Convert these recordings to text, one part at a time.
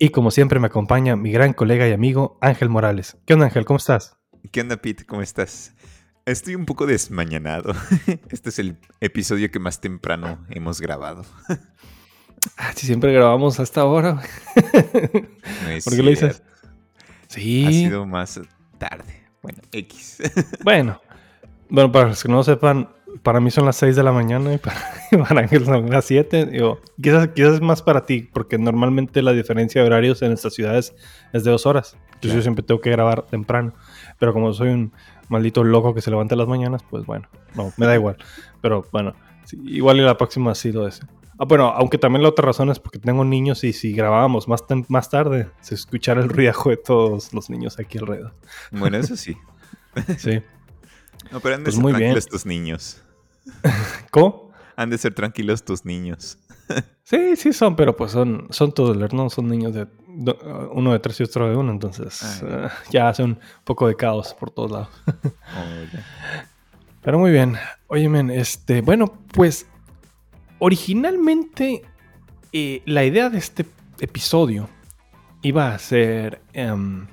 Y como siempre me acompaña mi gran colega y amigo Ángel Morales. ¿Qué onda Ángel? ¿Cómo estás? ¿Qué onda, Pete? ¿Cómo estás? Estoy un poco desmañanado. Este es el episodio que más temprano hemos grabado. Ah, si siempre grabamos a esta hora. No es ¿Por qué lo dices? Sí. Ha sido más tarde. Bueno, X. Bueno, bueno, para los que no sepan, para mí son las 6 de la mañana y para, para Ángel son las 7. Digo, quizás, quizás es más para ti, porque normalmente la diferencia de horarios en estas ciudades es de dos horas. Entonces Claro. yo siempre tengo que grabar temprano. Pero como soy un maldito loco que se levanta las mañanas, pues bueno, no, me da igual. Pero bueno, sí, igual y la próxima sí lo es. Ah, bueno, aunque también la otra razón es porque tengo niños y si grabábamos más, más tarde, se escuchara el ruidajo de todos los niños aquí alrededor. Bueno, eso sí. Sí. No, pero han de Pues ser muy bien. tranquilos tus niños. ¿Cómo? Han de ser tranquilos tus niños. Sí, sí son, pero pues son, son toddlers, ¿no? Son niños de uno de tres y otro de uno, entonces Ah, eh, ya hace un poco de caos por todos lados. Oh. Pero muy bien. Oye, men, este, bueno, pues originalmente eh, la idea de este episodio iba a ser em,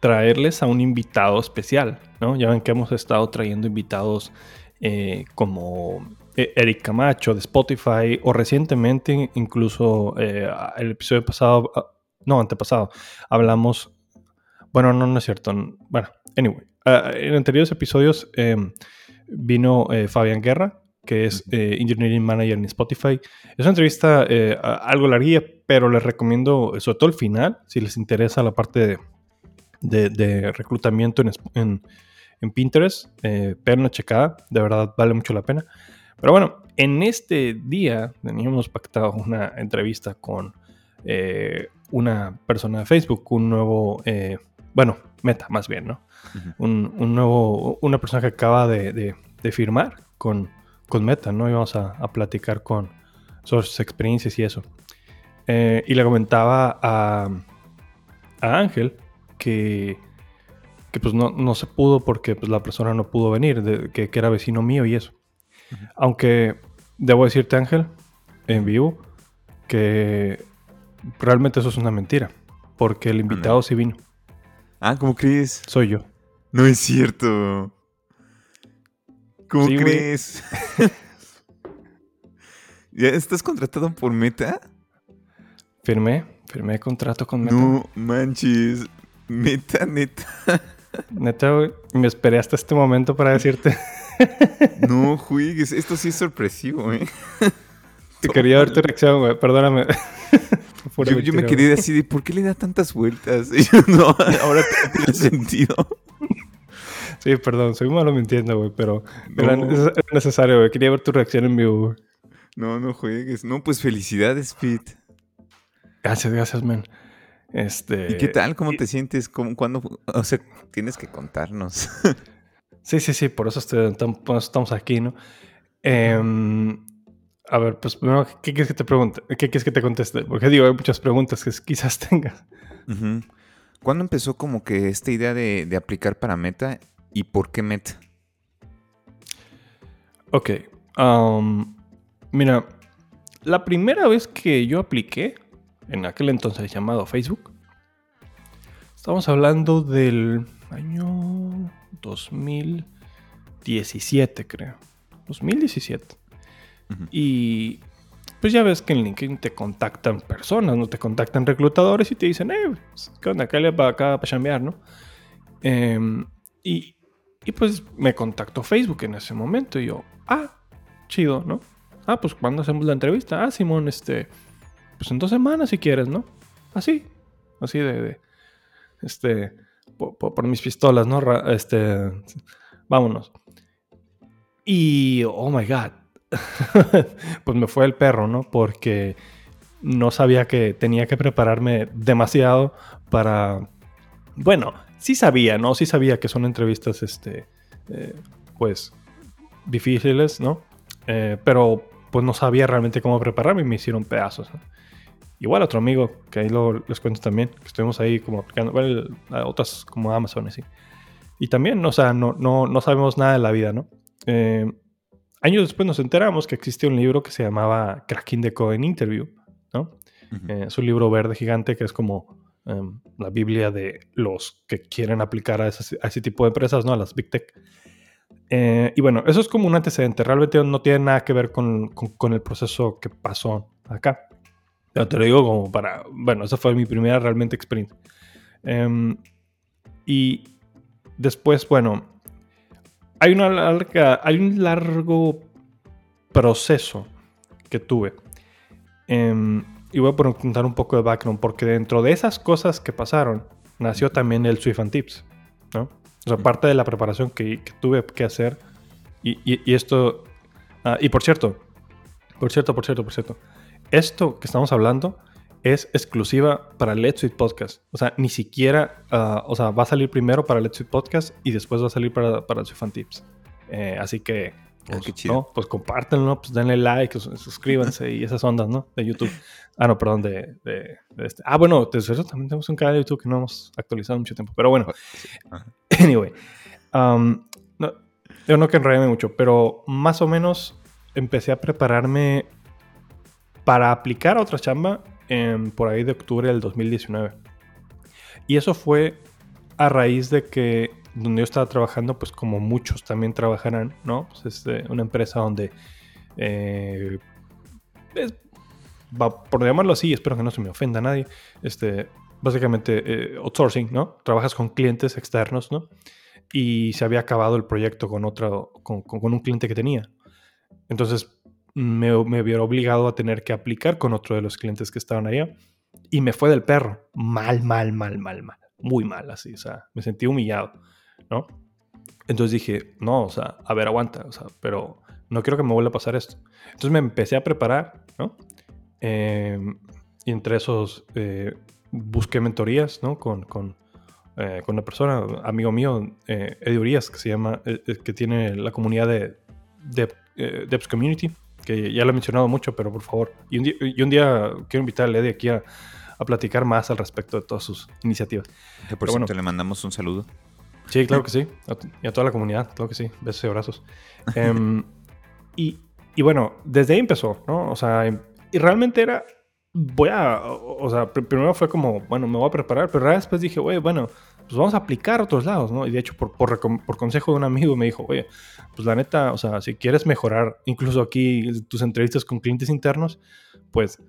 traerles a un invitado especial, ¿no? Ya ven que hemos estado trayendo invitados eh, como eh, Eric Camacho de Spotify o recientemente incluso eh, el episodio pasado, ah, no, antepasado, hablamos, bueno, no, no es cierto, bueno, anyway, ah, en anteriores episodios em, vino eh, Fabián Guerra, que es eh, Engineering Manager en Spotify. Es una entrevista eh, algo larguilla, pero les recomiendo, eh, sobre todo el final, si les interesa la parte de, de- de reclutamiento en, en- en Pinterest, eh, peguen una checada, de verdad vale mucho la pena. Pero bueno, en este día teníamos pactado una entrevista con eh, una persona de Facebook, un nuevo, eh, bueno, Meta más bien, ¿no? Ujú. un, un nuevo, una persona que acaba de, de- de firmar con, con Meta, ¿no? Y vamos a, a platicar con sobre sus experiencias y eso. Eh, y le comentaba a, a Ángel que, que pues no, no se pudo porque pues, la persona no pudo venir, de- que, que era vecino mío y eso. Aunque debo decirte, Ángel, en vivo, que realmente eso es una mentira. Porque el invitado sí vino, Ah, ¿cómo crees? soy yo. No es cierto. ¿Cómo Sí, crees? ¿Ya estás contratado por Meta? Firmé, firmé contrato con Meta. No manches. Meta, neta. Neta, güey, me esperé hasta este momento para decirte No juegues. Esto sí es sorpresivo, ¿eh? que quería ver tu reacción, güey. Perdóname. Yo, yo me quedé así de, ¿por qué le da tantas vueltas? Y yo, no, ahora tiene sentido. Sí, perdón, soy malo mintiendo, güey, pero No. era necesario, güey. Quería ver tu reacción en vivo, güey. No, no juegues. No, pues felicidades, Pete. Gracias, gracias, man. Este. ¿Y qué tal? ¿Cómo y- te sientes? ¿Cómo, cuándo? O sea, tienes que contarnos. Sí, sí, sí, por eso, estoy- tam- por eso estamos aquí, ¿no? Em, a ver, pues primero, ¿qué quieres que te pregunte? ¿Qué quieres que te conteste? Porque digo, hay muchas preguntas que quizás tengas. ¿Cuándo empezó como que esta idea de, de aplicar para Meta y por qué Meta? Ok. mira, la primera vez que yo apliqué, en aquel entonces llamado Facebook, estamos hablando del año 2017, creo. 2017. Ujú. Y pues ya ves que en LinkedIn te contactan personas, no te contactan reclutadores y te dicen, eh, pues, ¿qué onda? Acá le va acá para chambear, ¿no? Em, y, y pues me contactó Facebook en ese momento y yo, ah, chido, ¿no? Ah, pues cuando hacemos la entrevista? Ah, Simón, este, pues en dos semanas si quieres, ¿no? Así, así de, este, po- po- por, mis pistolas, ¿no? Este, vámonos. Y, oh my God, pues me fue el perro, ¿no? Porque no sabía que tenía que prepararme demasiado para Bueno, sí sabía, ¿no? Sí sabía que son entrevistas, este, eh, pues, difíciles, ¿no? Eh, pero pues no sabía realmente cómo prepararme y me hicieron pedazos. Igual otro amigo, que ahí lo, les cuento también, que estuvimos ahí como aplicando, bueno, a otras como Amazon, así. Y también, o sea, no, no, no sabemos nada de la vida, ¿no? Eh, años después nos enteramos que existía un libro que se llamaba Cracking the Code Interview, ¿no? es un libro verde gigante que es como em, la Biblia de los que quieren aplicar a, ese tipo de empresas, ¿no? A las Big Tech. Eh, y bueno, eso es como un antecedente. Realmente no tiene nada que ver con, el proceso que pasó acá. Te lo digo como para. Bueno, esa fue mi primera realmente experiencia. Em, y después, bueno, hay, una larga, hay un largo proceso que tuve. Em, y voy a contar un poco de background, porque dentro de esas cosas que pasaron, nació también el Swift and Tips, ¿no? O sea, parte de la preparación que, tuve que hacer, y, esto, ah, y por cierto, por cierto, por cierto, por cierto, esto que estamos hablando es exclusiva para Let's Sweet Podcast. O sea, ni siquiera, ah, o sea, va a salir primero para Let's Sweet Podcast y después va a salir para, para and Tips. Eh, así que Ah, pues, ¿no? pues compártanlo, pues denle like, suscríbanse y esas ondas, ¿no? De YouTube. Ah, no, perdón, de, este. Ah, bueno, de eso también tenemos un canal de YouTube que no hemos actualizado mucho tiempo. Pero bueno, anyway. Um, no, yo no que enrollarme mucho, pero más o menos empecé a prepararme para aplicar a otra chamba por ahí de octubre del 2019. Y eso fue a raíz de que donde yo estaba trabajando, pues como muchos también trabajarán, ¿no? Pues es una empresa donde, eh, por llamarlo así, espero que no se me ofenda a nadie, este, básicamente eh, outsourcing, ¿no? Trabajas con clientes externos, ¿no? Y se había acabado el proyecto con otro, con, un cliente que tenía. Entonces me, me hubiera obligado a tener que aplicar con otro de los clientes que estaban allá. Y me fue del perro. Mal, mal, mal, mal, mal. Muy mal, así. O sea, me sentí humillado. ¿no? Entonces dije, no, o sea, a ver, aguanta, o sea, pero no quiero que me vuelva a pasar esto. Entonces me empecé a preparar, ¿no? Em, y entre esos eh, busqué mentorías, ¿no? Con, con, eh, con, una persona, amigo mío, eh, Eddie Urias, que se llama, que tiene la comunidad de, de Devs Community, que ya lo he mencionado mucho, pero por favor, y un día, y un día quiero invitar a Eddie aquí a, a, platicar más al respecto de todas sus iniciativas. por cierto, le mandamos un saludo. Sí, claro que sí. Y a toda la comunidad, claro que sí. Besos y abrazos. Em, y, bueno, desde ahí empezó, ¿no? O sea, y realmente era, voy a, o sea, primero fue como, bueno, me voy a preparar, pero después dije, oye, bueno, pues vamos a aplicar a otros lados, ¿no? Y de hecho, por, por, por, consejo de un amigo me dijo, oye, pues la neta, o sea, si quieres mejorar incluso aquí tus entrevistas con clientes internos, pues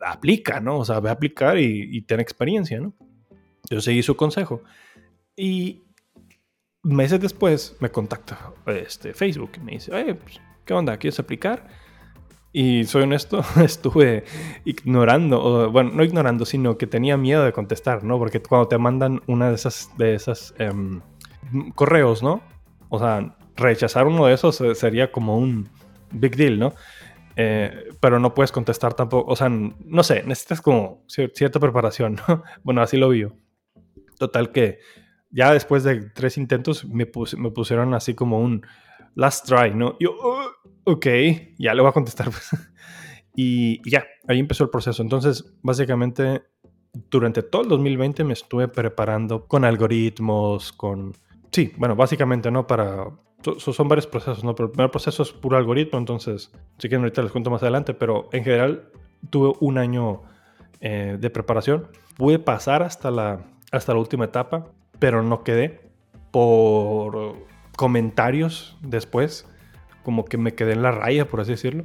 aplica, ¿no? O sea, ve a aplicar y, y ten experiencia, ¿no? Yo seguí su consejo. Y, meses después me contacta este, Facebook y me dice, oye, pues, ¿qué onda? ¿Quieres aplicar? Y soy honesto, estuve ignorando, bueno, no ignorando, sino que tenía miedo de contestar, ¿no? Porque cuando te mandan una de esas, de esas em, correos, ¿no? O sea, rechazar uno de esos eh, sería como un big deal, ¿no? Eh, pero no puedes contestar tampoco, o sea, no sé, necesitas como cierta preparación, ¿no? Bueno, así lo vi. Total que ya después de tres intentos me, pusieron así como un last try, ¿no? Yo, ok, ya le voy a contestar. Pues. y ya, ahí empezó el proceso. Entonces, básicamente, durante todo el 2020 me estuve preparando con algoritmos, con... Sí, bueno, básicamente, ¿no? Para... son varios procesos, ¿no? Pero el primer proceso es puro algoritmo, entonces, sí que ahorita les cuento más adelante, pero en general tuve un año eh, de preparación. Pude pasar hasta la, hasta la última etapa pero no quedé por comentarios después, como que me quedé en la raya, por así decirlo.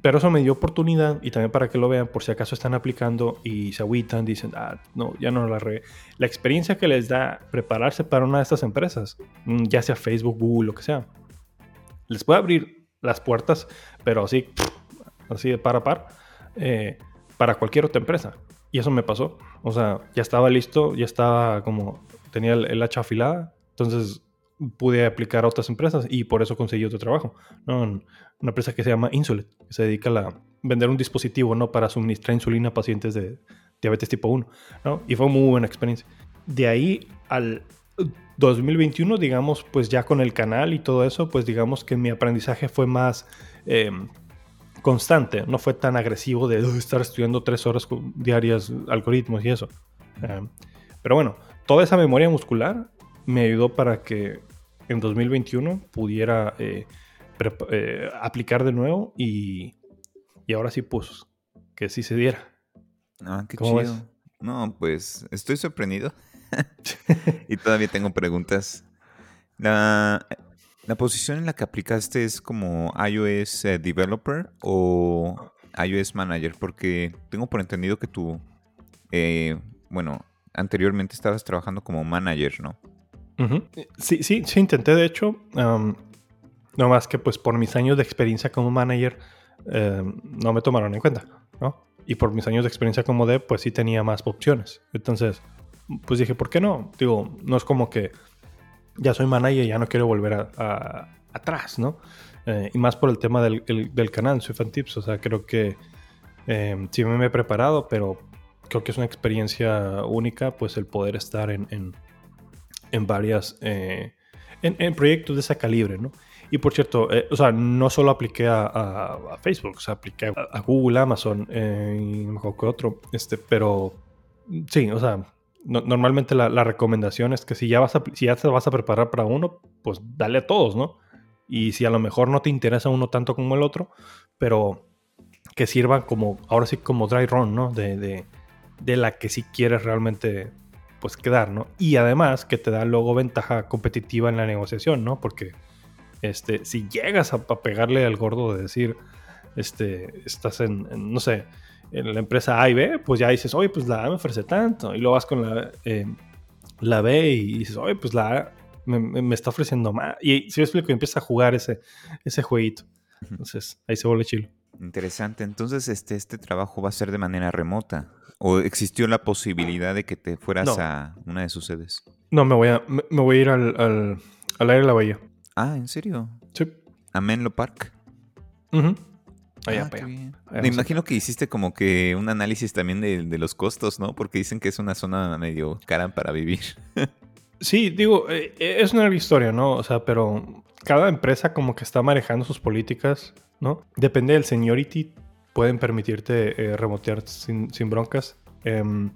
pero eso me dio oportunidad y también para que lo vean, por si acaso están aplicando y se agüitan, dicen, ah, no, ya no la regué. La experiencia que les da prepararse para una de estas empresas, mm, ya sea Facebook, Google, lo que sea, les puede abrir las puertas, pero así, así de par a par, eh, para cualquier otra empresa. Y eso me pasó. O sea, ya estaba listo, ya estaba como, tenía el, hacha afilada. Entonces pude aplicar a otras empresas y por eso conseguí otro trabajo. ¿no? Una empresa que se llama Insulet, que se dedica a vender un dispositivo ¿no? para suministrar insulina a pacientes de, diabetes tipo 1, ¿no? Y fue muy buena experiencia. De ahí al 2021, digamos, pues ya con el canal y todo eso, pues digamos que mi aprendizaje fue más em, constante, no fue tan agresivo de estar estudiando tres horas diarias algoritmos y eso. Em, pero bueno, toda esa memoria muscular me ayudó para que en 2021 pudiera eh, eh, aplicar de nuevo y, y ahora sí, pues, que sí se diera. Ah, qué chido. No, pues estoy sorprendido. y todavía tengo preguntas. La, posición en la que aplicaste es como iOS eh, Developer o iOS Manager, porque tengo por entendido que tú, eh, bueno, anteriormente estabas trabajando como manager, ¿no? Sí, sí, sí, intenté, de hecho. no más que pues por mis años de experiencia como manager, em, no me tomaron en cuenta, ¿no? Y por mis años de experiencia como dev, pues sí tenía más opciones. Entonces, pues dije, ¿por qué no? Digo, no es como que ya soy manager y ya no quiero volver a, atrás, ¿no? Eh, y más por el tema del, canal, soy fan tips, o sea, creo que eh, sí me he preparado, pero creo que es una experiencia única, pues el poder estar en, varias, eh, en, proyectos de ese calibre, ¿no? Y por cierto, o sea, no solo apliqué a, Facebook, o sea, apliqué a, Google, Amazon, y no me otro, este, pero sí, o sea, normalmente la, recomendación es que si ya, vas a, si ya te vas a preparar para uno, pues dale a todos, ¿no? Y si a lo mejor no te interesa uno tanto como el otro, pero que sirvan como, ahora sí como dry run, ¿no? De, de, la que si quieres realmente, pues quedar, ¿no? Y además que te da luego ventaja competitiva en la negociación, ¿no? Porque este, si llegas a, pegarle al gordo de decir, este, estás en no sé, en la empresa A y B, pues ya dices, oye, pues la A me ofrece tanto. Y luego vas con la, eh, la B y dices, oye, pues la A me, está ofreciendo más. Y si yo explico, empieza a jugar ese, ese jueguito. Entonces, ahí se vuelve chilo. Interesante. Entonces, este, este trabajo va a ser de manera remota. ¿O existió la posibilidad de que te fueras a una de sus sedes? No, me voy a, me, voy a ir al, al, al, aire de la bahía. Ah, ¿en serio? Sí. ¿A Menlo Park? Ajá. Ah, Me imagino que hiciste como que un análisis también de, los costos, ¿no? Porque dicen que es una zona medio cara para vivir. sí, digo, eh, es una historia, ¿no? O sea, pero cada empresa como que está manejando sus políticas, ¿no? Depende del seniority, pueden permitirte eh, remotear sin, broncas. Em,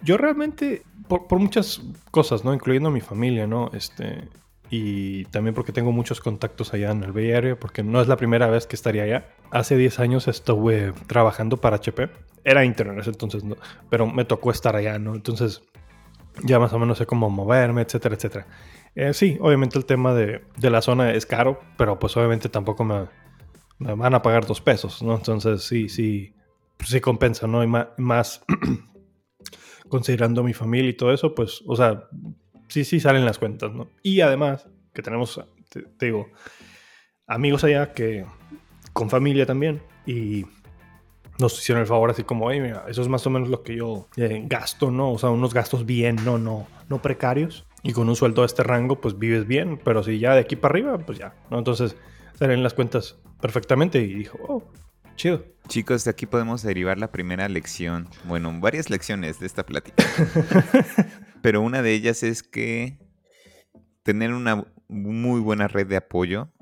yo realmente, por, por, muchas cosas, ¿no? Incluyendo mi familia, ¿no? Este, y también porque tengo muchos contactos allá en el Bay Area, porque no es la primera vez que estaría allá. Hace 10 años estuve trabajando para HP. Era internet entonces, ¿no? pero me tocó estar allá, ¿no? Entonces ya más o menos sé cómo moverme, etcétera, etcétera. Eh, sí, obviamente el tema de, de, la zona es caro, pero pues obviamente tampoco me, van a pagar dos pesos, ¿no? Entonces sí, sí, pues sí compensa, ¿no? Y más, considerando mi familia y todo eso, pues, o sea, sí, sí salen las cuentas, ¿no? Y además, que tenemos, te, digo, amigos allá que con familia también y nos hicieron el favor así como, oye, mira, eso es más o menos lo que yo eh, gasto, ¿no? O sea, unos gastos bien, no, no, no precarios. Y con un sueldo de este rango, pues vives bien, pero si ya de aquí para arriba, pues ya, ¿no? Entonces salen las cuentas perfectamente y dijo, oh, chido. Chicos, de aquí podemos derivar la primera lección, bueno, varias lecciones de esta plática. pero una de ellas es que tener una muy buena red de apoyo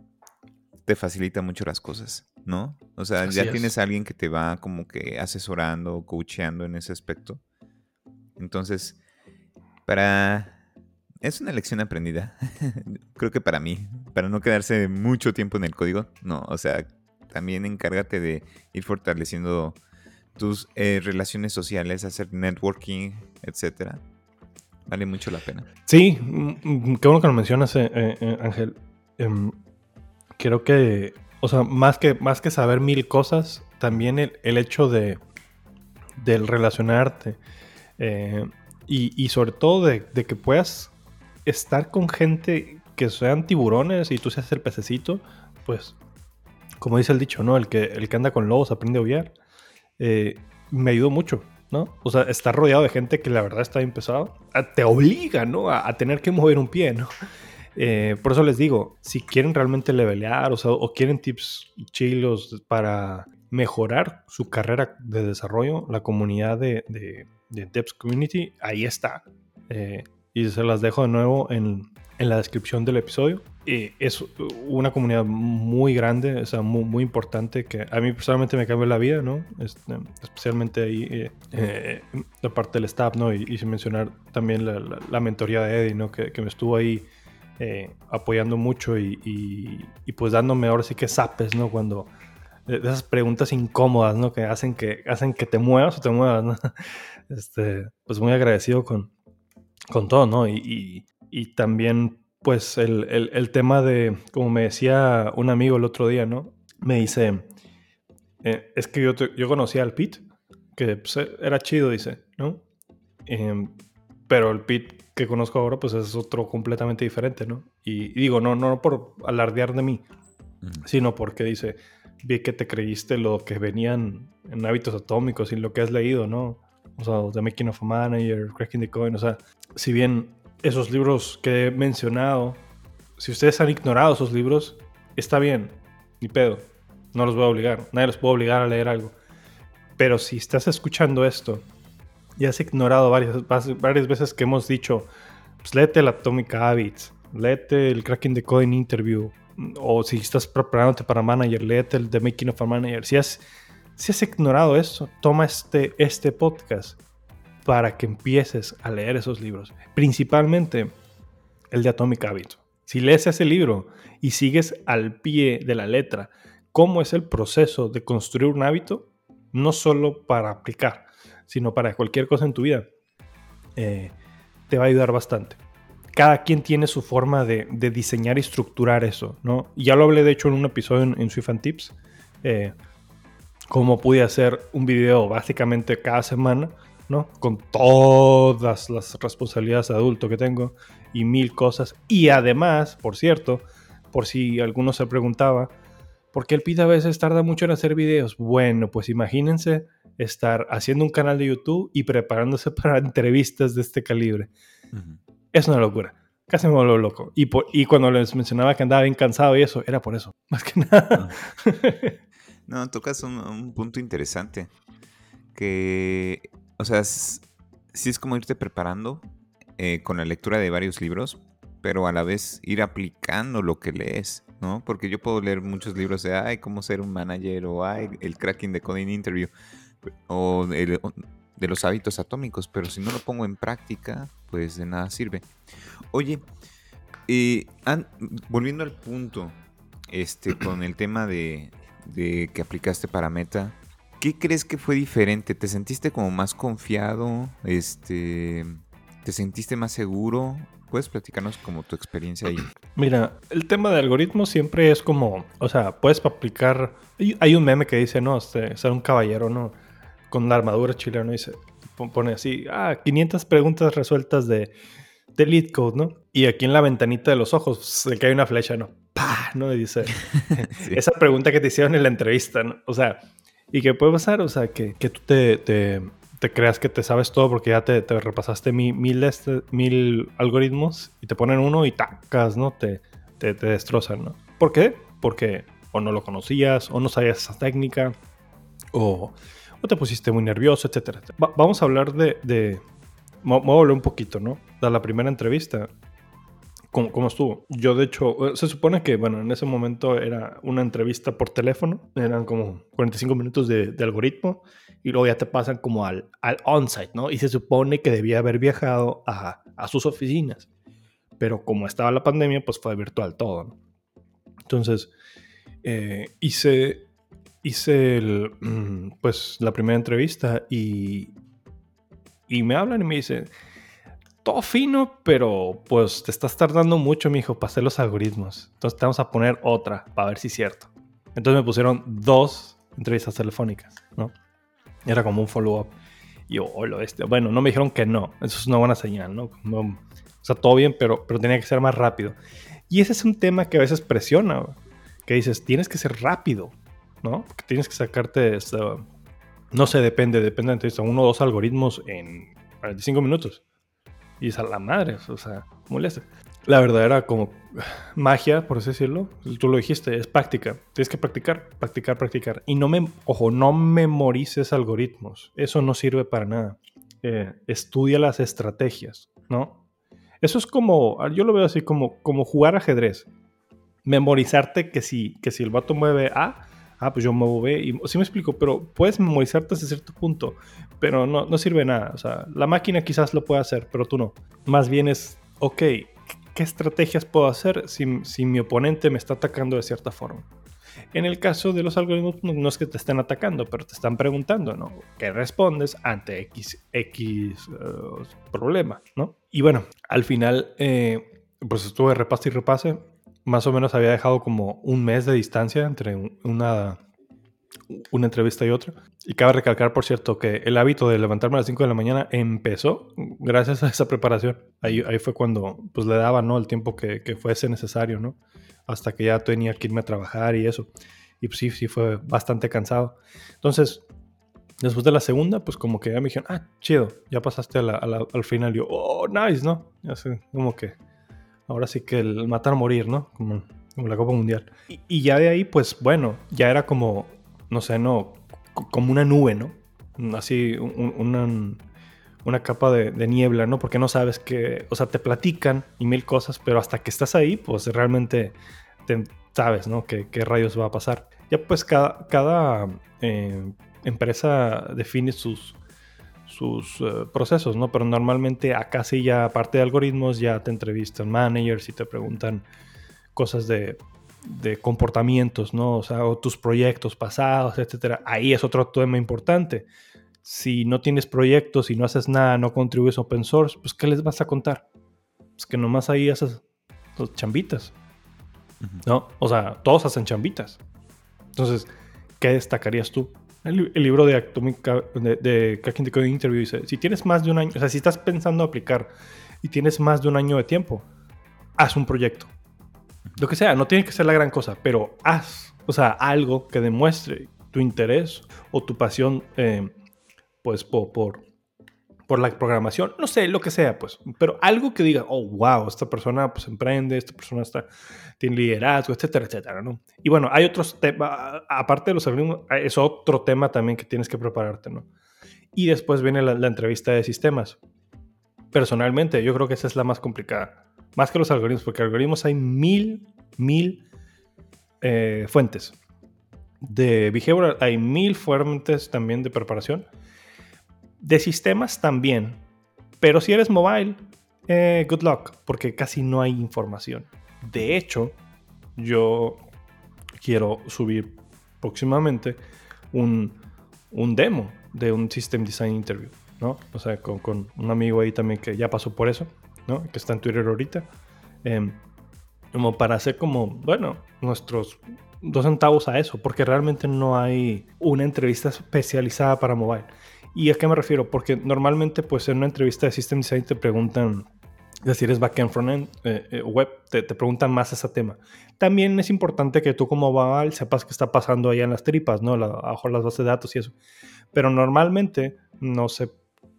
te facilita mucho las cosas, ¿no? O sea, ya tienes a alguien que te va como que asesorando, coacheando en ese aspecto. Entonces, para... Es una lección aprendida, creo que para mí, para no quedarse mucho tiempo en el código, no, o sea, también encárgate de ir fortaleciendo tus eh, relaciones sociales, hacer networking, etcétera Vale mucho la pena. Sí, mm, mm, qué bueno que lo mencionas, eh, eh, Ángel. Em, creo que, o sea, más que, más que saber mil cosas, también el, hecho de relacionarte y, sobre todo de, que puedas estar con gente que sean tiburones y tú seas el pececito, pues, como dice el dicho, ¿no? El que, el que anda con lobos aprende a obviar. me ayudó mucho. ¿no? O sea, estar rodeado de gente que la verdad está bien te obliga, ¿no? A, tener que mover un pie, ¿no? Eh, por eso les digo, si quieren realmente levelear, o sea, o quieren tips chilos para mejorar su carrera de desarrollo, la comunidad de, de, de Community, ahí está. Eh, y se las dejo de nuevo en, en la descripción del episodio. es una comunidad muy grande, o sea, muy, muy, importante que a mí personalmente me cambió la vida, ¿no? Este, especialmente ahí, eh, eh, la parte del staff, ¿no? Y, sin mencionar también la, la, mentoría de Eddie, ¿no? Que, que me estuvo ahí eh, apoyando mucho y, y, pues dándome ahora sí que sapes, ¿no? Cuando de esas preguntas incómodas, ¿no? Que hacen que, hacen que te muevas o te muevas, ¿no? Este, pues muy agradecido con, con todo, ¿no? Y, y también, pues, el, el, tema de, como me decía un amigo el otro día, ¿no? Me dice, eh, es que yo, yo conocía al Pete, que pues, era chido, dice, ¿no? Em, pero el Pete que conozco ahora, pues es otro completamente diferente, ¿no? Y, digo, no, no por alardear de mí, sino porque dice, vi que te creíste lo que venían en hábitos atómicos y lo que has leído, ¿no? O sea, The Making of a Manager, Cracking the Coin, o sea, si bien esos libros que he mencionado, si ustedes han ignorado esos libros, está bien, ni pedo. No los voy a obligar, nadie los puede obligar a leer algo. Pero si estás escuchando esto y has ignorado varias, varias veces que hemos dicho, pues léete el Atomic Habits, léete el Cracking the Code Interview, o si estás preparándote para manager, léete el The Making of a Manager. Si has, si has ignorado eso, toma este, este podcast para que empieces a leer esos libros. Principalmente el de Atomic Habits. Si lees ese libro y sigues al pie de la letra cómo es el proceso de construir un hábito, no solo para aplicar, sino para cualquier cosa en tu vida, eh, te va a ayudar bastante. Cada quien tiene su forma de, diseñar y estructurar eso, ¿no? Ya lo hablé de hecho en un episodio en, and Tips, eh, cómo pude hacer un video básicamente cada semana ¿no? Con todas las responsabilidades de adulto que tengo y mil cosas. Y además, por cierto, por si alguno se preguntaba, ¿por qué el PIT a veces tarda mucho en hacer videos? Bueno, pues imagínense estar haciendo un canal de YouTube y preparándose para entrevistas de este calibre. Es una locura. Casi me vuelvo loco. Y, y cuando les mencionaba que andaba bien cansado y eso, era por eso, más que nada. No, tocas un punto interesante. Que o sea, sí es como irte preparando eh, con la lectura de varios libros, pero a la vez ir aplicando lo que lees, ¿no? Porque yo puedo leer muchos libros de, ay, cómo ser un manager, o ay, el cracking de coding interview, o, de los hábitos atómicos, pero si no lo pongo en práctica, pues de nada sirve. Oye, eh, volviendo al punto, este, con el tema de, de que aplicaste para Meta, ¿Qué crees que fue diferente? ¿Te sentiste como más confiado? Este, ¿Te sentiste más seguro? ¿Puedes platicarnos como tu experiencia ahí? Mira, el tema de algoritmos siempre es como, o sea, puedes aplicar, hay un meme que dice, no, este, ser un caballero, ¿no? Con la armadura chilena, dice, pone así, ah, 500 preguntas resueltas de, de lead code, ¿no? Y aquí en la ventanita de los ojos se cae una flecha, ¿no? ¡Pah! ¿No? Y dice, esa pregunta que te hicieron en la entrevista, ¿no? O sea, ¿Y qué puede pasar? O sea, que, que tú te, te, te, creas que te sabes todo porque ya te, te repasaste mil, este, mil algoritmos y te ponen uno y tacas, ¿no? Te, te, destrozan, ¿no? ¿Por qué? Porque o no lo conocías, o no sabías esa técnica, o, o te pusiste muy nervioso, etc. vamos a hablar de, de... Volver un poquito, ¿no? De la primera entrevista. ¿Cómo, estuvo? Yo, de hecho, eh, se supone que, bueno, en ese momento era una entrevista por teléfono, eran como 45 minutos de, algoritmo, y luego ya te pasan como al, al on-site, ¿no? Y se supone que debía haber viajado a, a, sus oficinas, pero como estaba la pandemia, pues fue virtual todo, ¿no? Entonces, eh, hice, hice el, mm, pues la primera entrevista y, y me hablan y me dicen todo fino, pero pues te estás tardando mucho, mijo, para hacer los algoritmos. Entonces te vamos a poner otra para ver si es cierto. Entonces me pusieron dos entrevistas telefónicas, ¿no? Era como un follow-up. Y yo, oh, este. Bueno, no me dijeron que no. Eso es una buena señal, ¿no? o sea, todo bien, pero, pero tenía que ser más rápido. Y ese es un tema que a veces presiona, que dices, tienes que ser rápido, ¿no? Tienes que sacarte, no sé, depende, depende de uno o dos algoritmos en 45 minutos. Y es a la madre, o sea, molesta. la verdad era como magia, por así decirlo. Tú lo dijiste, es práctica. Tienes que practicar, practicar, practicar. Y no me, ojo, no memorices algoritmos. Eso no sirve para nada. Eh, estudia las estrategias, ¿no? Eso es como, yo lo veo así como, como jugar ajedrez. Memorizarte que si, que si el vato mueve A, ah, pues yo muevo B. Y, sí me explico, pero puedes memorizarte hasta cierto punto, pero no, no sirve nada. O sea, la máquina quizás lo pueda hacer, pero tú no. Más bien es, ok, ¿qué estrategias puedo hacer si, si mi oponente me está atacando de cierta forma? En el caso de los algoritmos, no es que te estén atacando, pero te están preguntando, ¿no? ¿Qué respondes ante X, X eh, problema, ¿no? Y bueno, al final, eh, pues estuve repase y repase. Más o menos había dejado como un mes de distancia entre una, una entrevista y otra. Y cabe recalcar, por cierto, que el hábito de levantarme a las 5 de la mañana empezó gracias a esa preparación. Ahí, ahí fue cuando pues, le daba ¿no? el tiempo que, que fuese necesario, ¿no? hasta que ya tenía que irme a trabajar y eso. Y pues sí, sí fue bastante cansado. Entonces, después de la segunda, pues como que ya me dijeron, ah, chido, ya pasaste al final. Yo, oh, nice, ¿no? Ya como que ahora sí que el matar morir, ¿no? Como, la Copa Mundial. Y, ya de ahí, pues bueno, ya era como, no sé, no, como una nube, ¿no? Así, una, una capa de, niebla, ¿no? Porque no sabes que, o sea, te platican y mil cosas, pero hasta que estás ahí, pues realmente te, sabes, ¿no? ¿Qué, ¿Qué, rayos va a pasar? Ya pues cada, cada eh, empresa define sus, sus uh, procesos, ¿no? Pero normalmente acá sí ya, aparte de algoritmos, ya te entrevistan managers y te preguntan cosas de, de comportamientos, ¿no? O sea, o tus proyectos pasados, etcétera. Ahí es otro tema importante si no tienes proyectos, si no haces nada, no contribuyes a open source, pues ¿qué les vas a contar? Pues que nomás ahí haces los chambitas. ¿No? O sea, todos hacen chambitas. Entonces, ¿qué destacarías tú? El, libro de, Atomic, de Cracking the Code Interview dice, si tienes más de un año, o sea, si estás pensando aplicar y tienes más de un año de tiempo, haz un proyecto. Lo que sea, no tiene que ser la gran cosa, pero haz, o sea, algo que demuestre tu interés o tu pasión eh, pues por, por, la programación, no sé, lo que sea, pues, pero algo que diga, oh, wow, esta persona pues emprende, esta persona está, tiene liderazgo, etcétera, etcétera, ¿no? Y bueno, hay otros temas, aparte de los algoritmos, es otro tema también que tienes que prepararte, ¿no? Y después viene la, entrevista de sistemas. Personalmente, yo creo que esa es la más complicada, más que los algoritmos, porque algoritmos hay mil, mil eh, fuentes. De behavioral hay mil fuentes también de preparación de sistemas también. Pero si eres mobile, eh, good luck, porque casi no hay información. De hecho, yo quiero subir próximamente un, demo de un System Design Interview, ¿no? O sea, con, un amigo ahí también que ya pasó por eso, ¿no? Que está en Twitter ahorita. Em, como para hacer como, bueno, nuestros dos centavos a eso, porque realmente no hay una entrevista especializada para mobile. ¿Y a qué me refiero? Porque normalmente, pues en una entrevista de System Design te preguntan si eres backend, frontend, eh, eh, web, te, preguntan más ese tema. También es importante que tú como Babal sepas qué está pasando allá en las tripas, ¿no? La, abajo las bases de datos y eso. Pero normalmente no se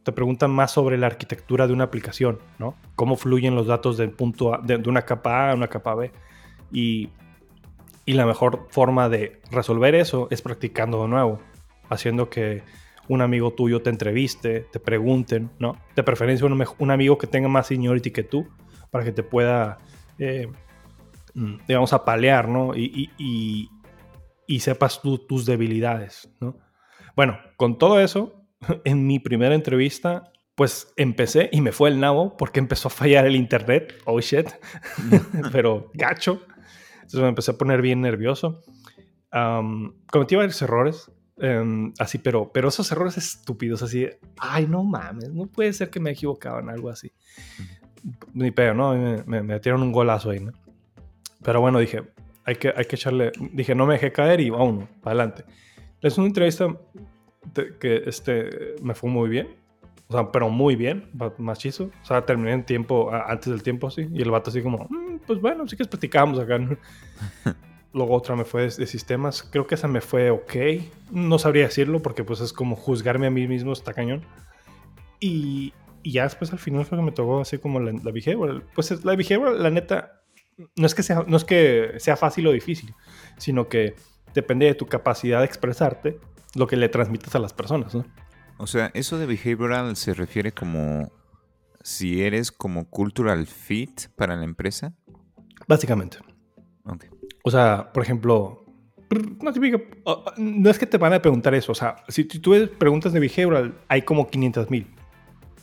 te preguntan más sobre la arquitectura de una aplicación, ¿no? Cómo fluyen los datos del punto de, una capa A a una capa B. Y, y la mejor forma de resolver eso es practicando de nuevo, haciendo que un amigo tuyo te entreviste, te pregunten, ¿no? De preferencia un, amigo que tenga más seniority que tú para que te pueda, eh, mm, digamos, apalear, ¿no? Y, y, sepas tus debilidades, ¿no? Bueno, con todo eso, en mi primera entrevista, pues empecé y me fue el nabo porque empezó a fallar el internet. Oh shit. Pero gacho. Entonces me empecé a poner bien nervioso. cometí varios errores. Em, así, pero, pero esos errores estúpidos, así, ay, no mames, no puede ser que me en algo así. Ni pedo, ¿no? Me, me, metieron un golazo ahí, ¿no? Pero bueno, dije, hay que, hay que echarle, dije, no me dejé caer y vámonos, para adelante. Es una entrevista que este, me fue muy bien, o sea, pero muy bien, machizo. O sea, terminé en tiempo, antes del tiempo, sí. Y el vato así como, mm, pues bueno, sí que platicamos acá, ¿no? Luego otra me fue de, sistemas. Creo que esa me fue ok. No sabría decirlo porque pues es como juzgarme a mí mismo está cañón. Y, y, ya después al final fue que me tocó así como la, la behavioral. Pues la behavioral, la neta, no es, que sea, no es que sea fácil o difícil, sino que depende de tu capacidad de expresarte lo que le transmites a las personas, ¿no? O sea, eso de behavioral se refiere como si eres como cultural fit para la empresa. Básicamente. O sea, por ejemplo, no es que te van a preguntar eso. O sea, si tú preguntas de behavioral, hay como 500 mil.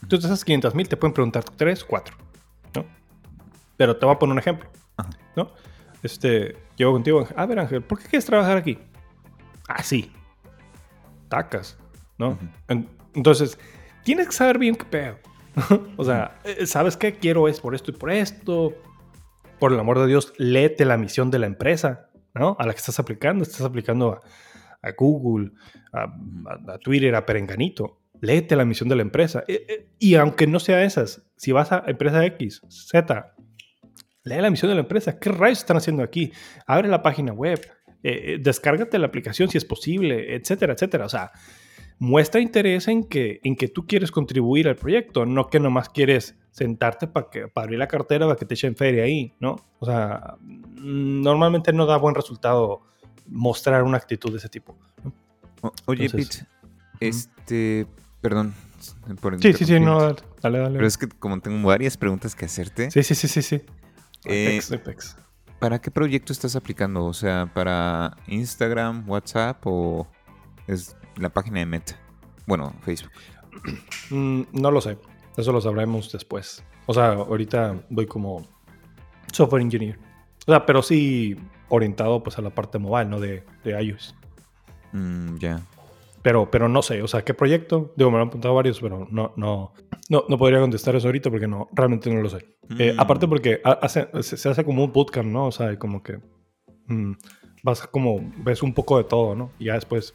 Entonces, esas 500 mil te pueden preguntar 3, 4. ¿no? Pero te voy a poner un ejemplo. ¿no? Este, llevo contigo, a ver Ángel, ¿por qué quieres trabajar aquí? Ah, sí. Tacas, ¿no? Entonces, tienes que saber bien qué pedo. o sea, eh, ¿sabes qué? Quiero es por esto y por esto. Por el amor de Dios, léete la misión de la empresa, ¿no? A la que estás aplicando. Estás aplicando a, Google, a, Twitter, a Perenganito. Léete la misión de la empresa. Eh, eh, y aunque no sea esas, si vas a empresa X, Z, lee la misión de la empresa. ¿Qué rayos están haciendo aquí? Abre la página web. descárgate la aplicación si es posible, etcétera, etcétera. O sea, muestra interés en que, en que tú quieres contribuir al proyecto, no que nomás quieres sentarte para abrir la cartera para que te echen feria ahí, ¿no? O sea, normalmente no da buen resultado mostrar una actitud de ese tipo. oye, Pete, este, perdón. sí, sí, sí, no, dale, dale. Pero es que como tengo varias preguntas que hacerte. Sí, sí, sí, sí, sí. Eh, ¿Para qué proyecto estás aplicando? O sea, ¿para Instagram, WhatsApp o es la página de Meta. Bueno, Facebook. Mm, no lo sé. Eso lo sabremos después. O sea, ahorita voy como software engineer. O sea, pero sí orientado pues a la parte mobile, ¿no? De, de iOS. Mm, ya. Pero, pero no sé, o sea, ¿qué proyecto? Digo, me lo han preguntado varios, pero no, no, no, no podría contestar eso ahorita porque no, realmente no lo sé. Eh, mm. aparte porque hace, se, hace como un bootcamp, ¿no? O sea, como que vas como, ves un poco de todo, ¿no? Y ya después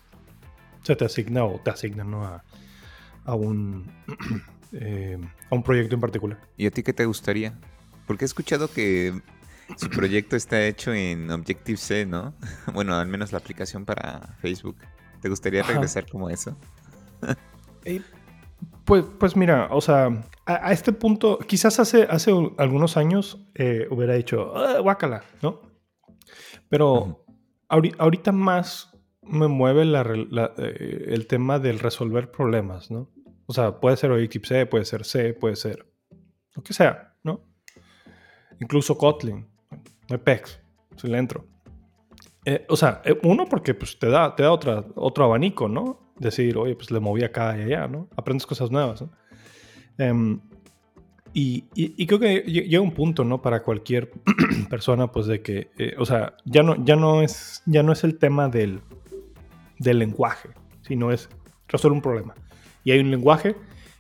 se te asigna o te asignan a, un, eh, a un proyecto en particular. ¿Y a ti qué te gustaría? Porque he escuchado que su proyecto está hecho en Objective-C, ¿no? Bueno, al menos la aplicación para Facebook. ¿Te gustaría regresar como eso? pues, pues mira, o sea, a, este punto, quizás hace, hace algunos años eh, hubiera dicho, ah, guácala, ¿no? Pero ahorita más me mueve eh, el tema del resolver problemas, ¿no? O sea, puede ser C, puede ser C, puede ser lo que sea, ¿no? Incluso Kotlin, Apex, si le entro. Eh, o sea, eh, uno porque pues, te da, te da otra, otro abanico, ¿no? Decir, oye, pues le moví acá y allá, ¿no? Aprendes cosas nuevas, ¿no? Em, y, creo que llega un punto, ¿no? Para cualquier persona, pues de que, o sea, ya no, ya, no es, ya no es el tema del, del lenguaje, sino es resolver un problema. Y hay un lenguaje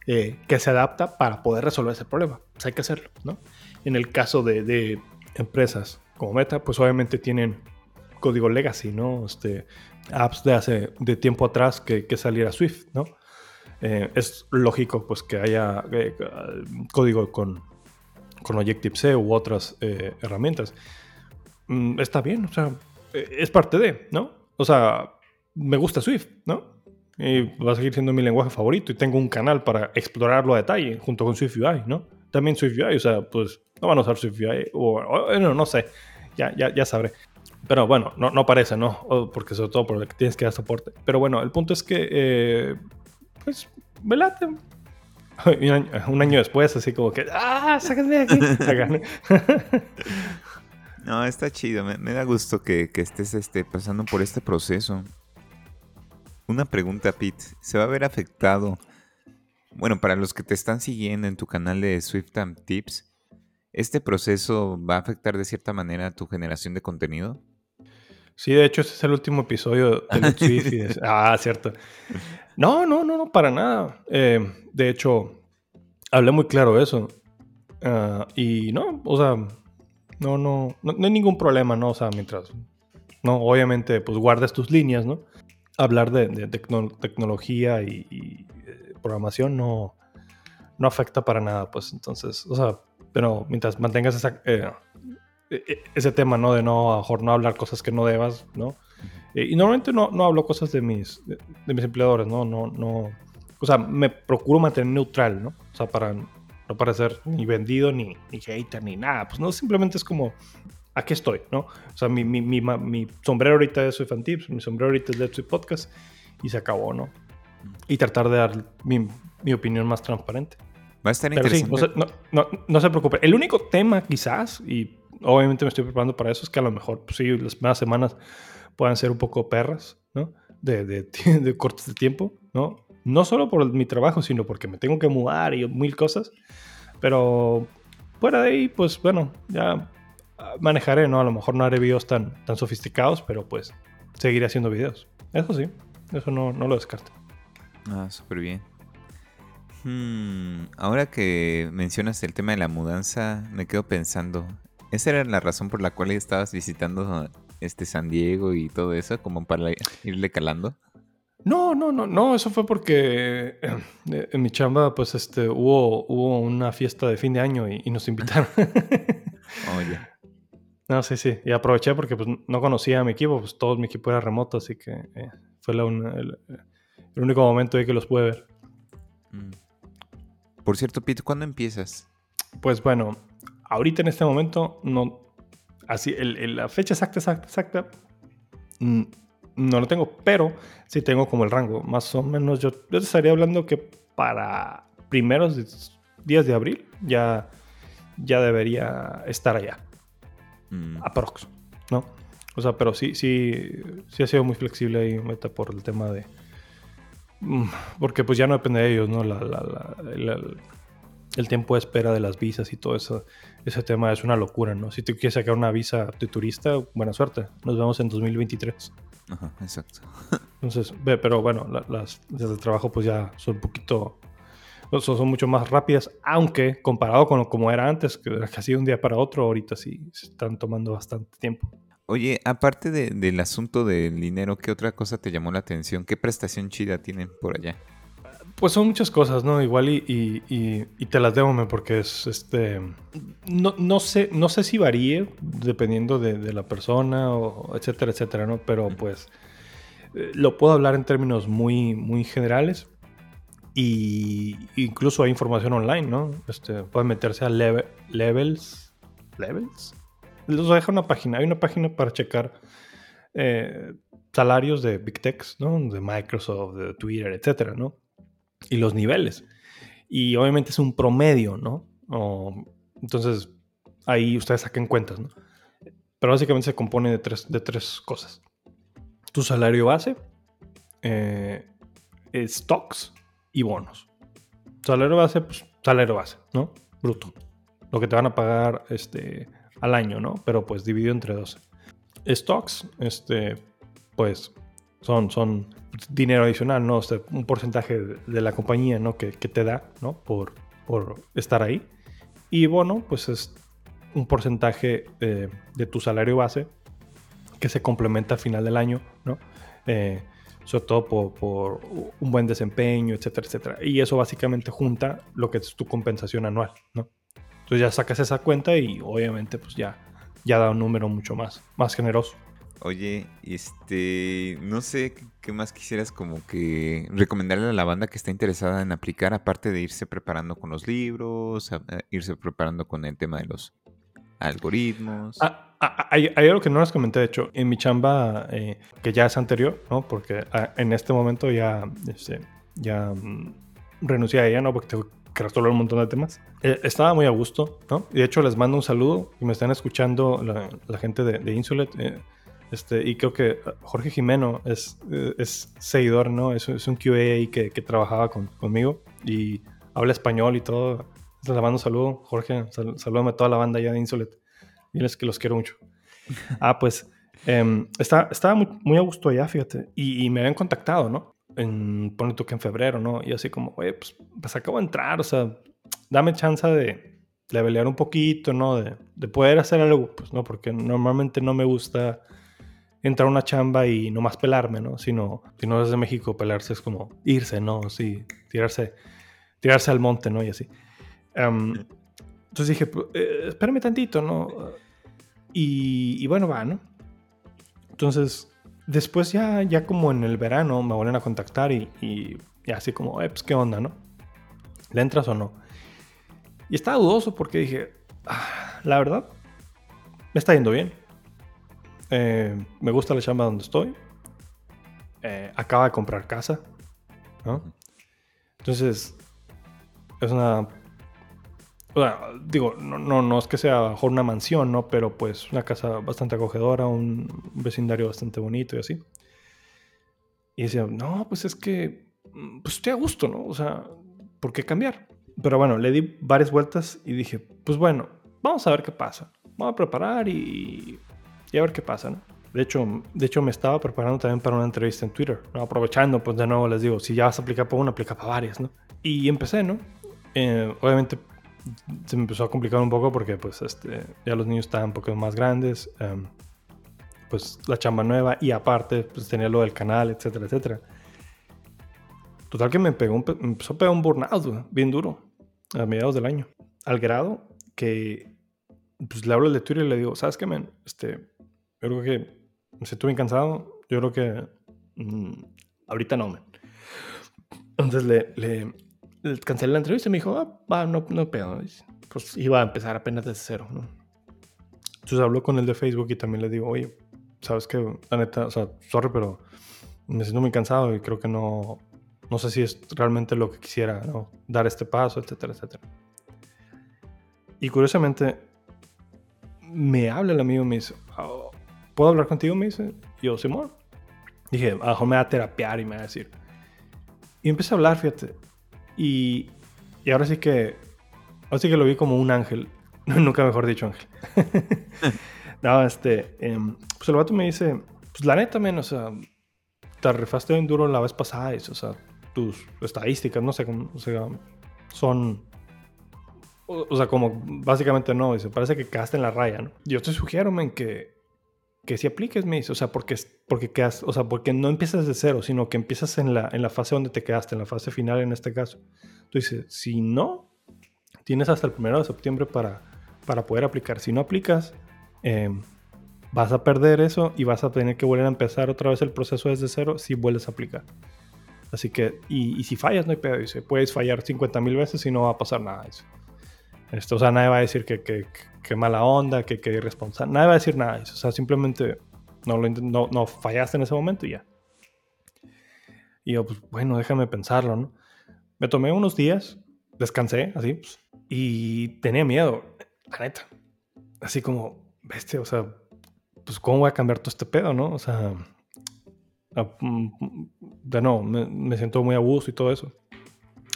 eh, que se adapta para poder resolver ese problema. Pues hay que hacerlo, ¿no? En el caso de, empresas como Meta, pues obviamente tienen código legacy, ¿no? Este, apps de hace de tiempo atrás que, que saliera Swift, ¿no? Eh, es lógico pues que haya eh, código con, con Objective-C u otras herramientas. Mm, está bien, o sea, es parte de, ¿no? O sea, me gusta Swift, ¿no? Y va a seguir siendo mi lenguaje favorito y tengo un canal para explorarlo a detalle junto con Swift UI, ¿no? También Swift UI, o sea, pues no van a usar Swift UI o, no, no sé, ya, ya, ya sabré. Pero bueno, no, no parece, ¿no? Porque sobre todo por el que tienes que dar soporte. Pero bueno, el punto es que, eh, pues, velate. Un año, un año, después, así como que, ¡ah, sáquenme de aquí! no, está chido. Me, da gusto que, que estés este, pasando por este proceso. Una pregunta, Pete. ¿Se va a ver afectado? Bueno, para los que te están siguiendo en tu canal de SwiftTime Tips, ¿este proceso va a afectar de cierta manera tu generación de contenido? Sí, de hecho, este es el último episodio de Swift. ah, cierto. No, no, no, no, para nada. Eh, de hecho, hablé muy claro de eso. Ah, y no, o sea, no, no, no, no, hay ningún problema, ¿no? O sea, mientras, no, obviamente, pues guardes tus líneas, ¿no? Hablar de, tecnología y, eh, programación no, no afecta para nada, pues entonces, o sea, pero mientras mantengas esa, eh, e, e, ese tema, ¿no? De no, a mejor no hablar cosas que no debas, ¿no? y normalmente no, no hablo cosas de mis, de, mis empleadores, ¿no? No, no, O sea, me procuro mantener neutral, ¿no? O sea, para no parecer ni vendido, ni, ni hater, ni nada. Pues no, simplemente es como, aquí estoy, ¿no? O sea, mi, mi, mi, mi sombrero ahorita es Soy Tips, mi sombrero ahorita es Let's Podcast y se acabó, ¿no? Y tratar de dar mi, mi opinión más transparente. Va a estar interesante. Sí, no, no, no, se preocupe. El único tema, quizás, y obviamente me estoy preparando para eso, es que a lo mejor, pues sí, las primeras semanas puedan ser un poco perras, ¿no? De, de, de cortes de tiempo, ¿no? No solo por mi trabajo, sino porque me tengo que mudar y mil cosas. Pero fuera de ahí, pues bueno, ya manejaré, ¿no? A lo mejor no haré videos tan, tan sofisticados, pero pues seguiré haciendo videos. Eso sí, eso no, no lo descarto. Ah, súper bien. Hmm, ahora que mencionas el tema de la mudanza, me quedo pensando, ¿esa era la razón por la cual estabas visitando este San Diego y todo eso, como para irle calando? No, no, no, no, eso fue porque eh, en mi chamba, pues, este, hubo, hubo una fiesta de fin de año y, nos invitaron. Oye. No, sí, sí. Y aproveché porque pues, no conocía a mi equipo, pues todo mi equipo era remoto, así que eh, fue el, único momento ahí que los pude ver. Mm. Por cierto, Pete, ¿cuándo empiezas? Pues bueno, ahorita en este momento, no. Así, la fecha exacta, exacta, exacta. No lo tengo, pero sí tengo como el rango. Más o menos yo, estaría hablando que para primeros días de abril ya, ya debería estar allá. Mm. Aprox, ¿no? O sea, pero sí, sí, sí ha sido muy flexible ahí, meta por el tema de... Mm, porque pues ya no depende de ellos, ¿no? el tiempo de espera de las visas y todo eso, ese tema es una locura, ¿no? Si tú quieres sacar una visa de turista, buena suerte. Nos vemos en 2023. Ajá, exacto. Entonces, ve, pero bueno, las vías de trabajo pues ya son un poquito, son, son, mucho más rápidas, aunque comparado con como era antes, que era casi de un día para otro, ahorita sí se están tomando bastante tiempo. Oye, aparte del asunto del dinero, ¿qué otra cosa te llamó la atención? ¿Qué prestación chida tienen por allá? Pues son muchas cosas, ¿no? Igual y, y, te las debo, porque es este. No, no, sé, no sé si varíe dependiendo de, la persona, o etcétera, etcétera, ¿no? Pero pues eh, lo puedo hablar en términos muy, muy generales. Y incluso hay información online, ¿no? Este, pueden meterse a Levels. ¿Levels? Les deja una página. Hay una página para checar eh, salarios de Big Techs, ¿no? De Microsoft, de Twitter, etcétera, ¿no? y los niveles. Y obviamente es un promedio, ¿no? entonces, ahí ustedes saquen cuentas, ¿no? Pero básicamente se compone de tres, de tres cosas. Tu salario base, eh, stocks y bonos. Salario base, pues salario base, ¿no? Bruto. Lo que te van a pagar este, al año, ¿no? Pero pues dividido entre 12. Stocks, este, pues son, son dinero adicional, ¿no? un porcentaje de la compañía, ¿no? Que, te da, ¿no? Por, por estar ahí. Y bueno, pues es un porcentaje eh, de tu salario base que se complementa al final del año, ¿no? Eh, sobre todo por, un buen desempeño, etcétera, etcétera. Y eso básicamente junta lo que es tu compensación anual, ¿no? Entonces ya sacas esa cuenta y obviamente pues ya, ya da un número mucho más, más generoso. Oye, este, no sé qué más quisieras como que recomendarle a la banda que está interesada en aplicar, aparte de irse preparando con los libros, irse preparando con el tema de los algoritmos. Ah, ah, ah, hay, algo que no les comenté, de hecho, en mi chamba, eh, que ya es anterior, ¿no? Porque en este momento ya, este, ya mm, renuncié a ella, ¿no? Porque tengo que resolver un montón de temas. Eh, estaba muy a gusto, ¿no? Y de hecho les mando un saludo y me están escuchando la, gente de, de Insulet. Eh, este, y creo que Jorge Jimeno es, eh, es seguidor, ¿no? Es, es un QA que, que trabajaba con, conmigo y habla español y todo. Les mando un saludo, Jorge. Sal, salúdame a toda la banda allá de Insulet. Diles que los quiero mucho. ah, pues eh, estaba, estaba muy, muy, a gusto allá, fíjate. Y, y me habían contactado, ¿no? En, ponle tú que en febrero, ¿no? Y así como, oye, pues, pues acabo de entrar, o sea, dame chance de levelear un poquito, ¿no? De, de poder hacer algo, pues, ¿no? Porque normalmente no me gusta entrar a una chamba y no más pelarme, ¿no? Sino, si no desde México, pelarse es como irse, ¿no? Sí, tirarse, tirarse al monte, ¿no? Y así. entonces dije, eh, espérame tantito, ¿no? Y, bueno, va, ¿no? Entonces, después ya, ya como en el verano me vuelven a contactar y, así como, eh, pues qué onda, ¿no? ¿Le entras o no? Y estaba dudoso porque dije, ah, la verdad, me está yendo bien. Eh, me gusta la chamba donde estoy. Eh, acaba de comprar casa. ¿no? Entonces, es una... digo, no, no, no, es que sea mejor una mansión, ¿no? Pero pues una casa bastante acogedora, un vecindario bastante bonito y así. Y decía, no, pues es que, mm, pues estoy a gusto, ¿no? O sea, ¿por qué cambiar? Pero bueno, le di varias vueltas y dije, pues bueno, vamos a ver qué pasa. Vamos a preparar y, y a ver qué pasa, ¿no? De hecho, de hecho, me estaba preparando también para una entrevista en Twitter, ¿no? aprovechando, pues de nuevo les digo, si ya vas a aplicar para una, aplica para varias, ¿no? Y empecé, ¿no? Eh, obviamente se me empezó a complicar un poco porque pues este, ya los niños estaban un poco más grandes, em, pues la chamba nueva y aparte pues tenía lo del canal, etcétera, etcétera. Total que me, pegó me empezó a pegar un burnout, bien duro, a mediados del año. Al grado que pues le hablo de Twitter y le digo, ¿sabes qué, men? Este, yo creo que me siento bien cansado. Yo creo que mm, ahorita no, men. Entonces le, le, cancelé la entrevista y me dijo, ah, va, no, no pedo. Pues iba a empezar apenas desde cero, ¿no? Entonces habló con el de Facebook y también le digo, oye, ¿sabes qué? La neta, o sea, sorry, pero me siento muy cansado y creo que no, no sé si es realmente lo que quisiera, ¿no? Dar este paso, etcétera, etcétera. Y curiosamente, me habla el amigo y me dice, oh, ¿puedo hablar contigo? Me dice, yo, Simón. Dije, a lo mejor me va a terapiar y me va a decir. Y empecé a hablar, fíjate. Y, y ahora sí que, ahora sí que lo vi como un ángel. Nunca mejor dicho ángel. no, este, em, pues el vato me dice, pues la neta, men, o sea, te rifaste bien duro la vez pasada, o sea, tus estadísticas, no sé, o sea, son... O, sea, como básicamente no, dice, parece que quedaste en la raya, ¿no? Yo te sugiero, men, que, que si apliques, me dice, o sea, porque, porque quedas, o sea, porque no empiezas de cero, sino que empiezas en la, en la fase donde te quedaste, en la fase final en este caso. Tú dices, si no, tienes hasta el primero de septiembre para, para poder aplicar. Si no aplicas, em, vas a perder eso y vas a tener que volver a empezar otra vez el proceso desde cero si vuelves a aplicar. Así que, y, si fallas, no hay pedo. Dice, puedes fallar 50 mil veces y no va a pasar nada. Eso. Esto, o sea, nadie va a decir que, que, mala onda, que, que irresponsable. Nadie va a decir nada. O sea, simplemente no, lo, no, no fallaste en ese momento y ya. Y yo, pues bueno, déjame pensarlo, ¿no? Me tomé unos días, descansé, así, pues, y tenía miedo, la neta. Así como, bestia, o sea, pues cómo voy a cambiar todo este pedo, ¿no? O sea, Ah, mm, de no, me, siento muy a gusto y todo eso.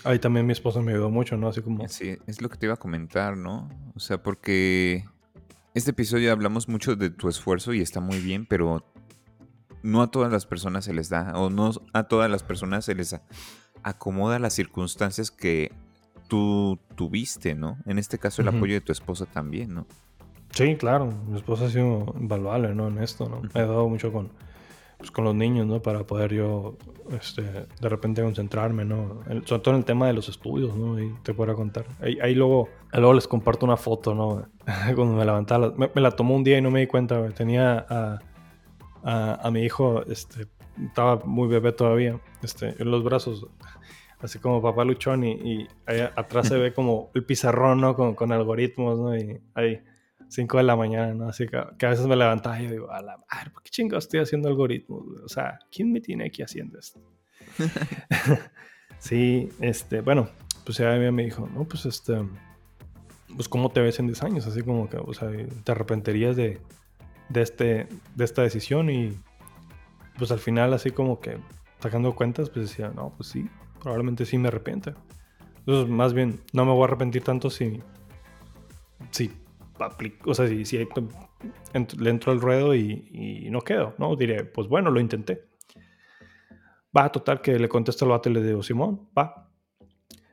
Ahí también mi esposa me ayudó mucho, ¿no? Así como... Sí, es lo que te iba a comentar, ¿no? O sea, porque este episodio hablamos mucho de tu esfuerzo y está muy bien, pero no a todas las personas se les da, o no a todas las personas se les acomoda las circunstancias que tú tuviste, ¿no? En este caso el apoyo de tu esposa también, ¿no? Sí, claro, mi esposa ha sido invaluable, ¿no? En esto, ¿no? Me ha ayudado mucho con pues, con los niños, ¿no? Para poder yo, este, de repente concentrarme, ¿no? sobre todo en el tema de los estudios, ¿no? Y te puedo contar. Ahí, luego, luego les comparto una foto, ¿no? Cuando me levantaba, me, la tomó un día y no me di cuenta, Tenía a, a, mi hijo, este, estaba muy bebé todavía, este, en los brazos, así como papá luchón y, y ahí atrás se ve como el pizarrón, ¿no? Con, con algoritmos, ¿no? Y ahí 5 de la mañana, ¿no? Así que, a veces me levantaba y yo digo, a la madre, ¿por qué chingados estoy haciendo algoritmos? O sea, ¿quién me tiene aquí haciendo esto? sí, este, bueno, pues ya me dijo, no, pues este, pues cómo te ves en 10 años, así como que, o sea, te arrepentirías de, de, este, de esta decisión y pues al final así como que sacando cuentas, pues decía, no, pues sí, probablemente sí me arrepienta. Entonces, más bien, no me voy a arrepentir tanto si, si o sea, si, le entro al ruedo y, no quedo, ¿no? Diré, pues bueno, lo intenté. Va, total, que le contesto al vato y le digo, Simón, va.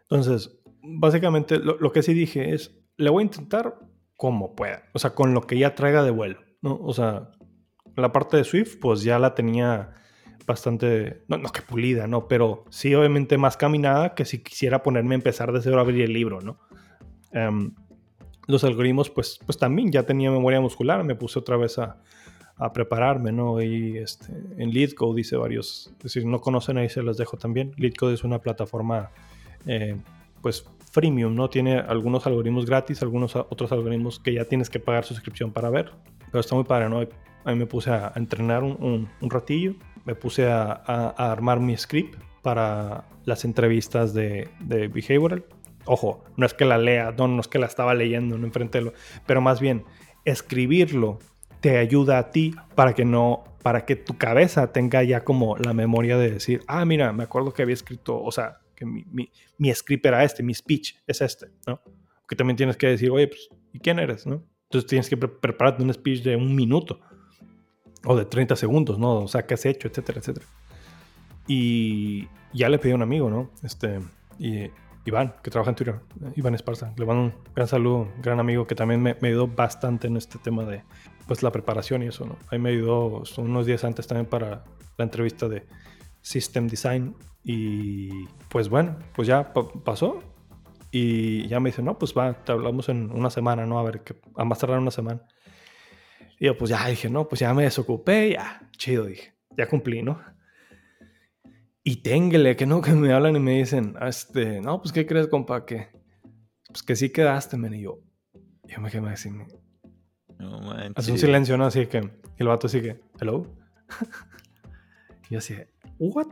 Entonces, básicamente lo, que sí dije es, le voy a intentar como pueda, o sea, con lo que ya traiga de vuelo, ¿no? O sea, la parte de Swift, pues ya la tenía bastante, no, no que pulida, ¿no? Pero sí, obviamente más caminada que si quisiera ponerme a empezar de cero a abrir el libro, ¿no? Um, los algoritmos, pues, pues también ya tenía memoria muscular, me puse otra vez a, a prepararme, ¿no? Y este, en LeadCode dice varios, si no conocen ahí se los dejo también. LeadCode es una plataforma, eh, pues, freemium, ¿no? Tiene algunos algoritmos gratis, algunos otros algoritmos que ya tienes que pagar suscripción para ver. Pero está muy padre, ¿no? Ahí me puse a, entrenar un, un, ratillo, me puse a, a, armar mi script para las entrevistas de, behavioral. Ojo, no es que la lea, no, no es que la estaba leyendo, no enfrente lo, pero más bien escribirlo te ayuda a ti para que no, para que tu cabeza tenga ya como la memoria de decir, ah, mira, me acuerdo que había escrito, o sea, que mi, mi, script era este, mi speech es este, ¿no? Que también tienes que decir, oye, pues, ¿y quién eres, no? Entonces tienes que prepararte un speech de un minuto o de 30 segundos, ¿no? O sea, qué has hecho, etcétera, etcétera. Y ya le pedí a un amigo, ¿no? Este, y Iván, que trabaja en Twitter, Iván Esparza. Le mando un gran saludo, un gran amigo que también me, me, ayudó bastante en este tema de pues la preparación y eso, ¿no? Ahí me ayudó unos días antes también para la entrevista de System Design y pues bueno, pues ya pasó y ya me dice, no, pues va, te hablamos en una semana, ¿no? A ver, que a más tardar una semana. Y yo pues ya dije, no, pues ya me desocupé, ya, chido, dije, ya cumplí, ¿no? Y téngale, que no, que me hablan y me dicen, este, no, pues, ¿qué crees, compa? Que, pues que sí quedaste, men. Y yo, yo me quedé así, no manches. Hace un silencio, ¿no? Así que, y el vato sigue, hello. y yo así, what?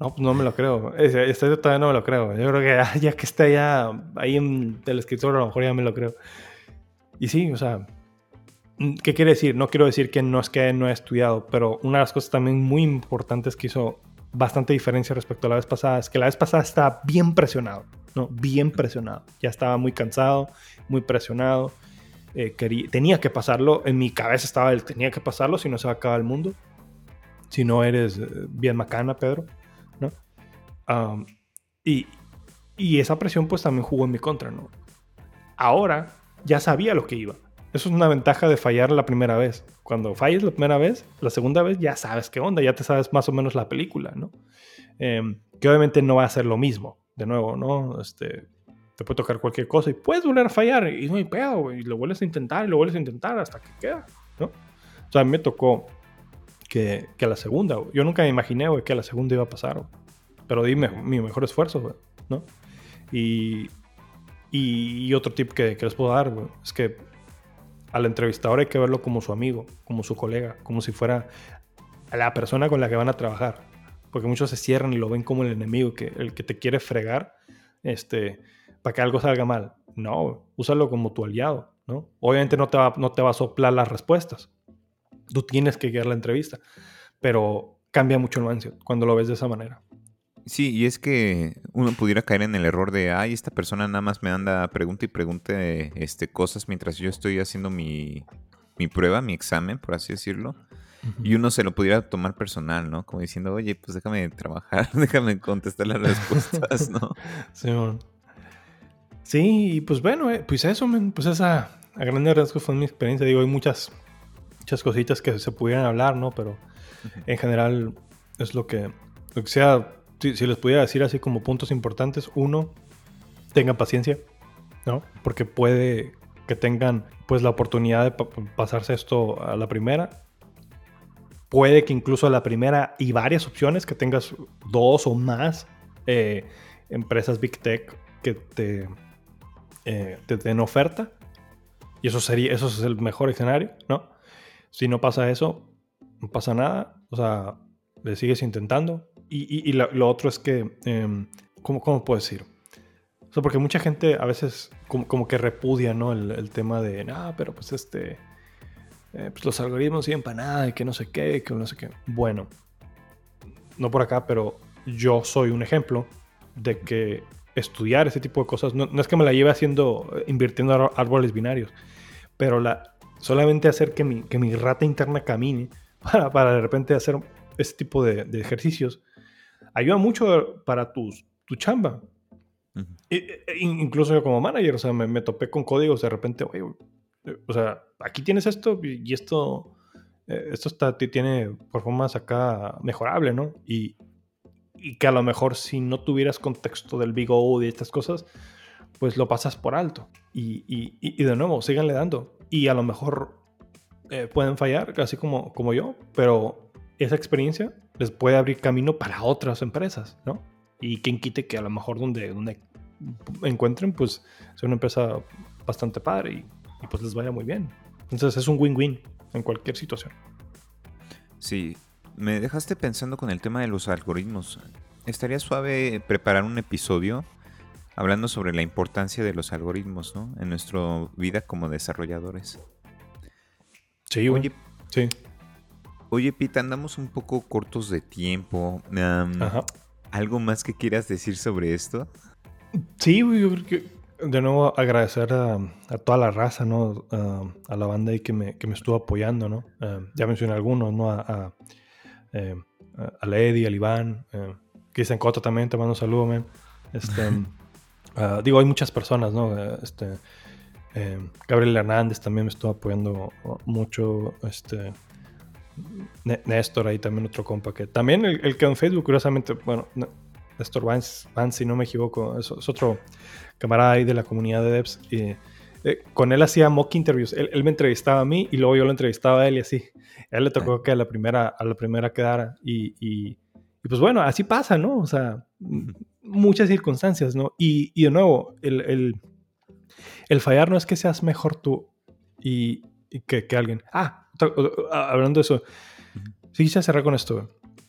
No, pues no me lo creo. Este todavía no me lo creo. Yo creo que ya, que está ya ahí en el escritorio, a lo mejor ya me lo creo. Y sí, o sea, ¿qué quiere decir? No quiero decir que no es que no he estudiado, pero una de las cosas también muy importantes que hizo bastante diferencia respecto a la vez pasada es que la vez pasada estaba bien presionado, ¿no? Bien presionado. Ya estaba muy cansado, muy presionado. Eh, quería, tenía que pasarlo. En mi cabeza estaba el tenía que pasarlo, si no se va a acabar el mundo. Si no eres eh, bien macana, Pedro, ¿no? y, y esa presión pues también jugó en mi contra, ¿no? Ahora ya sabía lo que iba. Eso es una ventaja de fallar la primera vez. Cuando falles la primera vez, la segunda vez ya sabes qué onda, ya te sabes más o menos la película, ¿no? Em, que obviamente no va a ser lo mismo, de nuevo, ¿no? Este, te puede tocar cualquier cosa y puedes volver a fallar y no hay pedo, y lo vuelves a intentar y lo vuelves a intentar hasta que queda, ¿no? O sea, a mí me tocó que, que a la segunda, yo nunca me imaginé, güey, que a la segunda iba a pasar, pero di mi mejor esfuerzo, ¿no? Y, y, otro tip que, que les puedo dar, es que al entrevistador hay que verlo como su amigo, como su colega, como si fuera la persona con la que van a trabajar. Porque muchos se cierran y lo ven como el enemigo, el que te quiere fregar este, para que algo salga mal. No, úsalo como tu aliado. ¿no? Obviamente no te, va, no te va a soplar las respuestas. Tú tienes que guiar la entrevista. Pero cambia mucho el mindset cuando lo ves de esa manera. Sí, y es que uno pudiera caer en el error de, ay, esta persona nada más me anda pregunta y pregunte este, cosas mientras yo estoy haciendo mi, prueba, mi examen, por así decirlo. Y uno se lo pudiera tomar personal, ¿no? Como diciendo, oye, pues déjame trabajar, déjame contestar las respuestas, ¿no? sí, Sí, pues bueno, eh, pues eso, pues esa, a grandes rasgos fue mi experiencia. Digo, hay muchas, muchas cositas que se pudieran hablar, ¿no? Pero en general es lo que, lo que sea si, les pudiera decir así como puntos importantes, uno, tengan paciencia, ¿no? Porque puede que tengan pues la oportunidad de pasarse esto a la primera. Puede que incluso a la primera y varias opciones, que tengas dos o más eh, empresas Big Tech que te, eh, te den oferta. Y eso sería, eso es el mejor escenario, ¿no? Si no pasa eso, no pasa nada. O sea, le sigues intentando, y, lo, otro es que, eh, ¿cómo, ¿cómo, puedo decir? O sea, porque mucha gente a veces como, que repudia, ¿no? El, tema de, ah, pero pues este, eh, pues los algoritmos siguen para nada y que no sé qué, que no sé qué. Bueno, no por acá, pero yo soy un ejemplo de que estudiar ese tipo de cosas, no, es que me la lleve haciendo, invirtiendo árboles binarios, pero la, solamente hacer que mi, que mi rata interna camine para, para de repente hacer ese tipo de, de ejercicios ayuda mucho para tus, tu chamba. E, e, incluso yo como manager, o sea, me, topé con códigos de repente, oye, o sea, aquí tienes esto y esto, eh, esto está, tiene performance acá mejorable, ¿no? Y, y que a lo mejor si no tuvieras contexto del Big O y estas cosas, pues lo pasas por alto. Y, y, y de nuevo, síganle dando. Y a lo mejor eh, pueden fallar, casi como, como yo, pero esa experiencia les puede abrir camino para otras empresas, ¿no? Y quien quite que a lo mejor donde, donde encuentren, pues sea una empresa bastante padre y, y pues les vaya muy bien. Entonces es un win-win en cualquier situación. Sí, me dejaste pensando con el tema de los algoritmos. Estaría suave preparar un episodio hablando sobre la importancia de los algoritmos, ¿no? En nuestra vida como desarrolladores. Sí, oye, sí. Oye, Pita, andamos un poco cortos de tiempo. ¿Algo más que quieras decir sobre esto? Sí, yo creo que de nuevo agradecer a, toda la raza, ¿no? a la banda ahí que me, que me estuvo apoyando, ¿no? ya mencioné algunos, ¿no? A, eh, a Lady, al Iván, eh, Cristian Cota también, te mando un saludo, man. Este, ah, digo, hay muchas personas, ¿no? Eh, este, eh, Gabriel Hernández también me estuvo apoyando mucho. Este, Néstor, ahí también otro compa que también el, que en Facebook, curiosamente, bueno, Néstor Vance, si no me equivoco, es, otro camarada ahí de la comunidad de devs. Y, con él hacía mock interviews. Él, me entrevistaba a mí y luego yo lo entrevistaba a él y así. A él le tocó que a la primera, a la primera quedara. y, y pues bueno, así pasa, ¿no? O sea, muchas circunstancias, ¿no? Y, de nuevo, el, fallar no es que seas mejor tú y, que, alguien. Ah, hablando de eso, sí quise cerrar con esto, güey.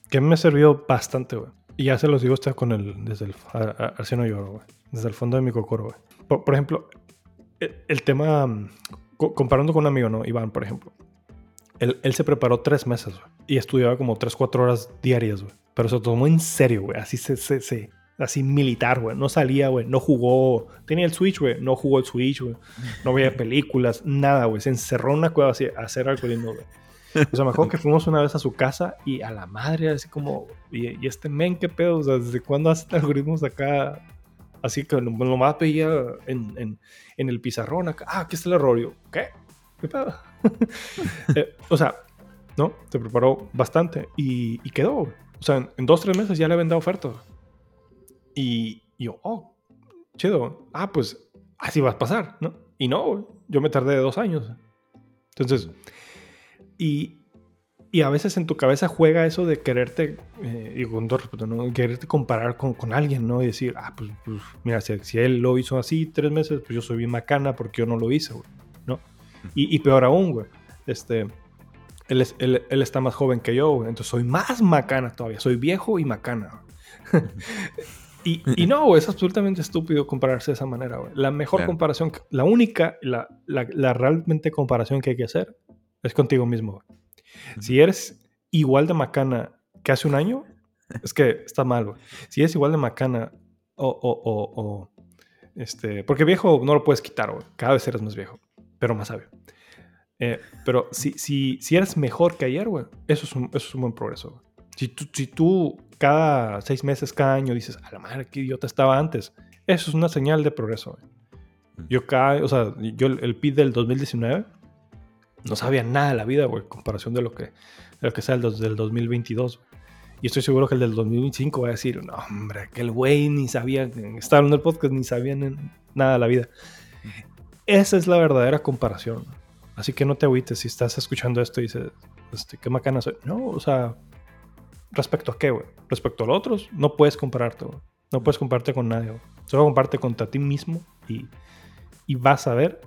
Que me sirvió bastante, güey. Y ya se los digo usted con el, desde el, Arciano Lloro, güey. Desde el fondo de mi cocoro, güey. Por, ejemplo, el, tema, comparando con un amigo, ¿no? Iván, por ejemplo. Él, él se preparó tres meses, güey. Y estudiaba como tres, cuatro horas diarias, güey. Pero se tomó en serio, güey. Así se, se, así militar, güey. No salía, güey. No jugó. Tenía el Switch, güey. No jugó el Switch, güey. No veía películas, nada, güey. Se encerró en una cueva así a hacer algo lindo, güey. O sea, mejor que fuimos una vez a su casa y a la madre, así como, y, este men, qué pedo, o sea, ¿desde cuándo hace algoritmos acá? Así que nomás veía en, en, en, el pizarrón acá, ah, aquí está el error. Yo, ¿qué? ¿Qué pedo? Eh, o sea, ¿no? Se preparó bastante y, y quedó. O sea, en dos, tres meses ya le habían dado oferta. Y, yo, oh, chido. Ah, pues así va a pasar, ¿no? Y no, yo me tardé dos años. Entonces, y, y a veces en tu cabeza juega eso de quererte, eh, y con todo respeto, ¿no? Quererte comparar con, con, alguien, ¿no? Y decir, ah, pues, pues mira, si, si, él lo hizo así tres meses, pues yo soy bien macana porque yo no lo hice, güey, ¿no? Y, y peor aún, güey, este él, está más joven que yo, entonces soy más macana todavía. Soy viejo y macana. y, no, es absolutamente estúpido compararse de esa manera. La mejor comparación, la única, la, realmente comparación que hay que hacer es contigo mismo. Si eres igual de macana que hace un año, es que está mal. Si eres igual de macana o, o, este, porque viejo no lo puedes quitar, cada vez eres más viejo, pero más sabio. Eh, pero si, si, si eres mejor que ayer, güey, eso, es un, eso es un buen progreso. Si tú, si tú cada seis meses, cada año dices, a la madre, qué idiota estaba antes, eso es una señal de progreso. Güey. Yo cada, o sea, yo el PIB del 2019 no sabía nada de la vida, güey, en comparación de lo que, de lo que sea el del 2022. Y estoy seguro que el del 2025 va a decir, no, hombre, aquel güey ni sabía, estaba en el podcast, ni sabía nada de la vida. Esa es la verdadera comparación. Así que no te agüites si estás escuchando esto y dices, este, qué macana soy. No, o sea, respecto a qué, güey. Respecto a los otros, no puedes compararte, güey. No puedes compararte con nadie, güey. Solo comparte contra ti mismo y, vas a ver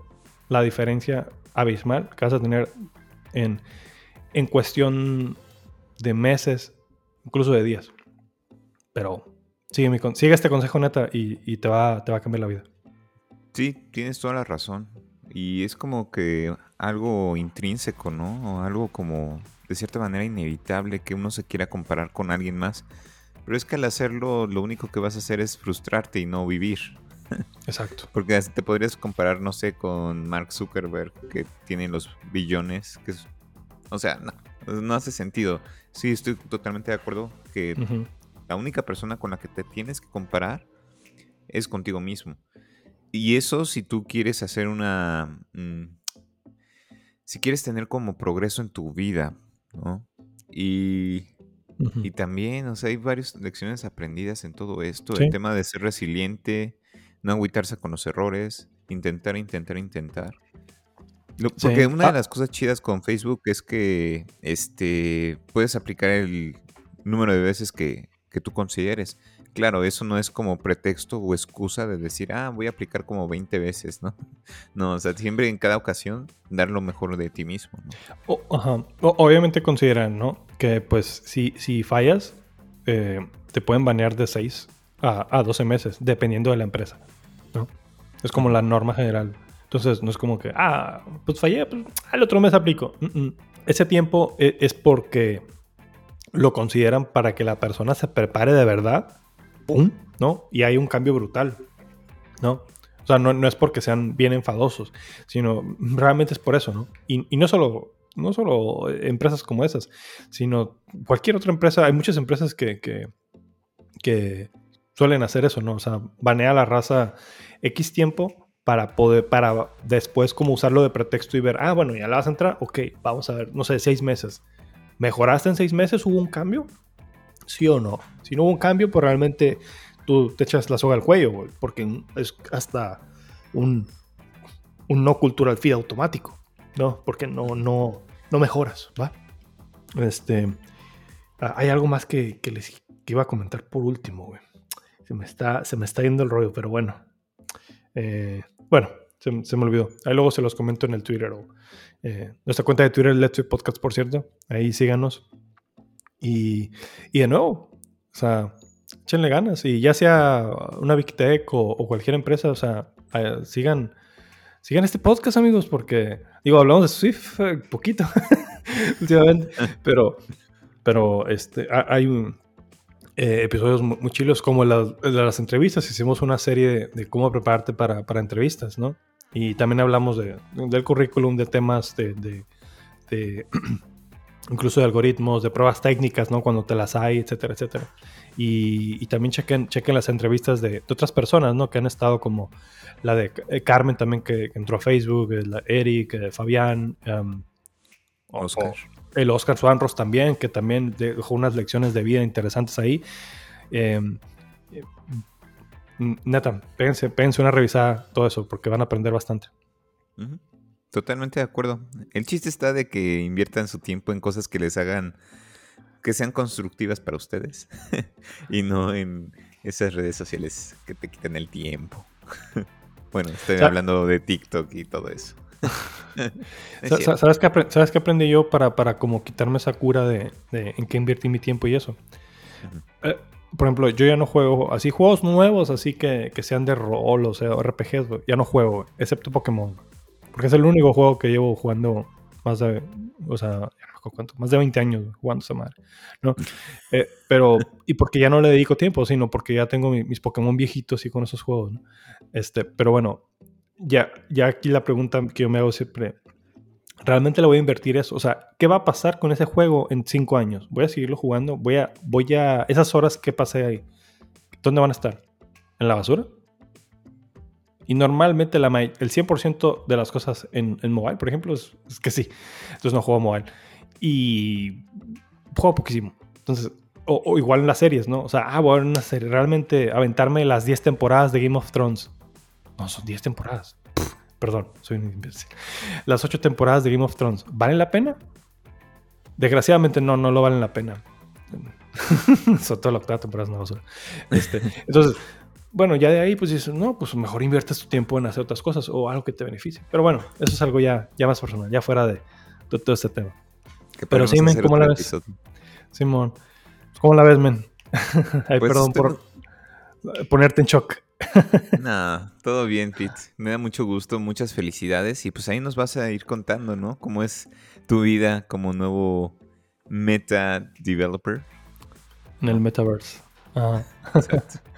la diferencia abismal que vas a tener en, en cuestión de meses, incluso de días. Pero sigue, sigue este consejo neta y, y, te, va, te va a cambiar la vida. Sí, tienes toda la razón. Y es como que algo intrínseco, ¿no? O algo como de cierta manera inevitable que uno se quiera comparar con alguien más. Pero es que al hacerlo lo único que vas a hacer es frustrarte y no vivir. Exacto. Porque te podrías comparar, no sé, con Mark Zuckerberg, que tiene los billones, que O sea, no, no hace sentido. Sí, estoy totalmente de acuerdo que la única persona con la que te tienes que comparar es contigo mismo. Y eso si tú quieres hacer una... Mm, si quieres tener como progreso en tu vida, ¿no? Y, y también, o sea, hay varias lecciones aprendidas en todo esto. El tema de ser resiliente, no agüitarse con los errores, intentar, intentar, intentar. porque una de ah. las cosas chidas con Facebook es que este puedes aplicar el número de veces que, que tú consideres. Claro, eso no es como pretexto o excusa de decir, ah, voy a aplicar como 20 veces, ¿no? No, o sea, siempre en cada ocasión dar lo mejor de ti mismo. obviamente consideran, ¿no? Que pues si, si fallas, eh, te pueden banear de 6 a, a 12 meses, dependiendo de la empresa, ¿no? Es como la norma general. Entonces, no es como que, ah, pues fallé, pues, al otro mes aplico. Ese tiempo e, es porque lo consideran para que la persona se prepare de verdad ¡pum! ¿no? Y hay un cambio brutal, ¿no? O sea, no, es porque sean bien enfadosos, sino realmente es por eso, ¿no? Y, no solo no solo empresas como esas, sino cualquier otra empresa. Hay muchas empresas que, que, suelen hacer eso, ¿no? O sea, banea a la raza X tiempo para poder, para después como usarlo de pretexto y ver, ah, bueno, ya la vas a entrar, ok, vamos a ver, no sé, seis meses. ¿Mejoraste en seis meses? ¿Hubo un cambio? ¿Sí o no? Si no hubo un cambio, pues realmente tú te echas la soga al cuello, porque es hasta un, un no cultural feed automático, ¿no? Porque no, no, no mejoras, ¿va? Este, ah, hay algo más que, les iba a comentar por último, güey. Se me está, se me está yendo el rollo, pero bueno. Eh, bueno, se, me olvidó. Ahí luego se los comento en el Twitter. O, eh, nuestra cuenta de Twitter, Let's Podcast, por cierto. Ahí síganos. Y, de nuevo, o sea, échenle ganas. Y ya sea una Big Tech o, cualquier empresa, o sea, eh, sigan, sigan este podcast, amigos, porque, digo, hablamos de Swift eh, poquito últimamente, pero, pero este, hay eh, episodios muy, chilos como de las entrevistas. Hicimos una serie de, cómo prepararte para, entrevistas, ¿no? Y también hablamos de, del currículum, de temas de, de incluso de algoritmos, de pruebas técnicas, ¿no? Cuando te las hay, etcétera, etcétera. Y, también chequen, chequen las entrevistas de, otras personas, ¿no? Que han estado como la de eh, Carmen también que, entró a Facebook, la Eric, eh, Fabián, um, Oscar. el Oscar Suanros también, que también dejó unas lecciones de vida interesantes ahí. Em, eh, neta, péguense, una revisada todo eso, porque van a aprender bastante. Totalmente de acuerdo. El chiste está de que inviertan su tiempo en cosas que les hagan, que sean constructivas para ustedes y no en esas redes sociales que te quitan el tiempo. bueno, estoy hablando de TikTok y todo eso. ¿Sabes qué, ¿Sabes qué aprendí yo para, para como quitarme esa cura de, en qué invertí mi tiempo y eso? Eh, por ejemplo, yo ya no juego así juegos nuevos, así que, que sean de rol o sea, RPGs, ya no juego, excepto Pokémon. Porque es el único juego que llevo jugando más de, o sea, no cuánto, más de 20 años jugando esa madre, ¿no? Eh, pero, y porque ya no le dedico tiempo, sino porque ya tengo mis Pokémon viejitos y con esos juegos, ¿no? Este, pero bueno, ya, ya aquí la pregunta que yo me hago siempre, ¿realmente le voy a invertir eso? O sea, ¿qué va a pasar con ese juego en 5 años? ¿Voy a seguirlo jugando? ¿Voy a, voy a, esas horas que pasé ahí, ¿dónde van a estar? ¿En la basura? Y normalmente la, el 100% de las cosas en, en mobile, por ejemplo, es, que sí. Entonces no juego mobile. Y juego poquísimo. Entonces, o, igual en las series, ¿no? O sea, ah, voy a ver una serie. Realmente aventarme las 10 temporadas de Game of Thrones. No, son 10 temporadas. perdón, soy un imbécil. Las 8 temporadas de Game of Thrones, ¿valen la pena? Desgraciadamente no, no lo valen la pena. Sobre todo la octava temporada no este, Entonces, bueno, ya de ahí pues dices, no, pues mejor inviertes tu tiempo en hacer otras cosas o algo que te beneficie. Pero bueno, eso es algo ya, ya más personal, ya fuera de, todo este tema. Pero sí, men, ¿cómo la ves? Simón, ¿cómo la ves, men? Ay, pues perdón por ponerte en shock. Nada, todo bien, Pete. Me da mucho gusto, muchas felicidades y pues ahí nos vas a ir contando, ¿no? Cómo es tu vida como nuevo meta developer. En el metaverse. Ajá. Exacto.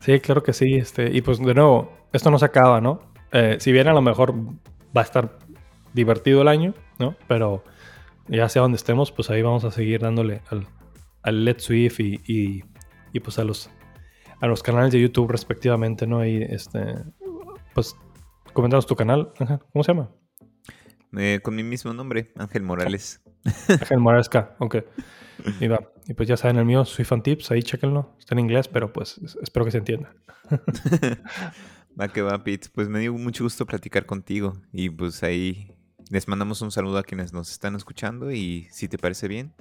Sí, claro que sí. Este, y pues de nuevo, esto no se acaba, ¿no? Eh, si bien a lo mejor va a estar divertido el año, ¿no? Pero ya sea donde estemos, pues ahí vamos a seguir dándole al, al Let's Swift y, y, pues a los, a los canales de YouTube respectivamente, ¿no? Y este, pues comentanos tu canal, ¿cómo se llama? Eh, con mi mismo nombre, Ángel Morales. Ángel Morales K, ok. Y, va. y pues ya saben el mío, soy fan tips, ahí chequenlo. Está en inglés, pero pues espero que se entienda. va que va, Pete. Pues me dio mucho gusto platicar contigo. Y pues ahí Les mandamos un saludo a quienes nos están escuchando y si te parece bien,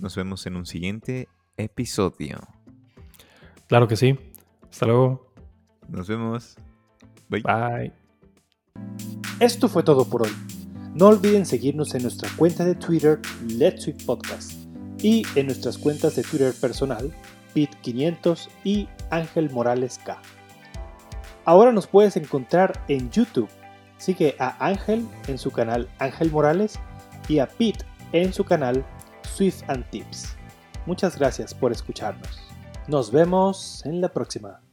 nos vemos en un siguiente episodio. Claro que sí. Hasta luego. Nos vemos. Bye. Bye. Esto fue todo por hoy. No olviden seguirnos en nuestra cuenta de Twitter Let's Sweet Podcast y en nuestras cuentas de Twitter personal Pit500 y Ángel Morales K. Ahora nos puedes encontrar en YouTube. Sigue a Ángel en su canal Ángel Morales y a Pete en su canal Swift and Tips. Muchas gracias por escucharnos. Nos vemos en la próxima.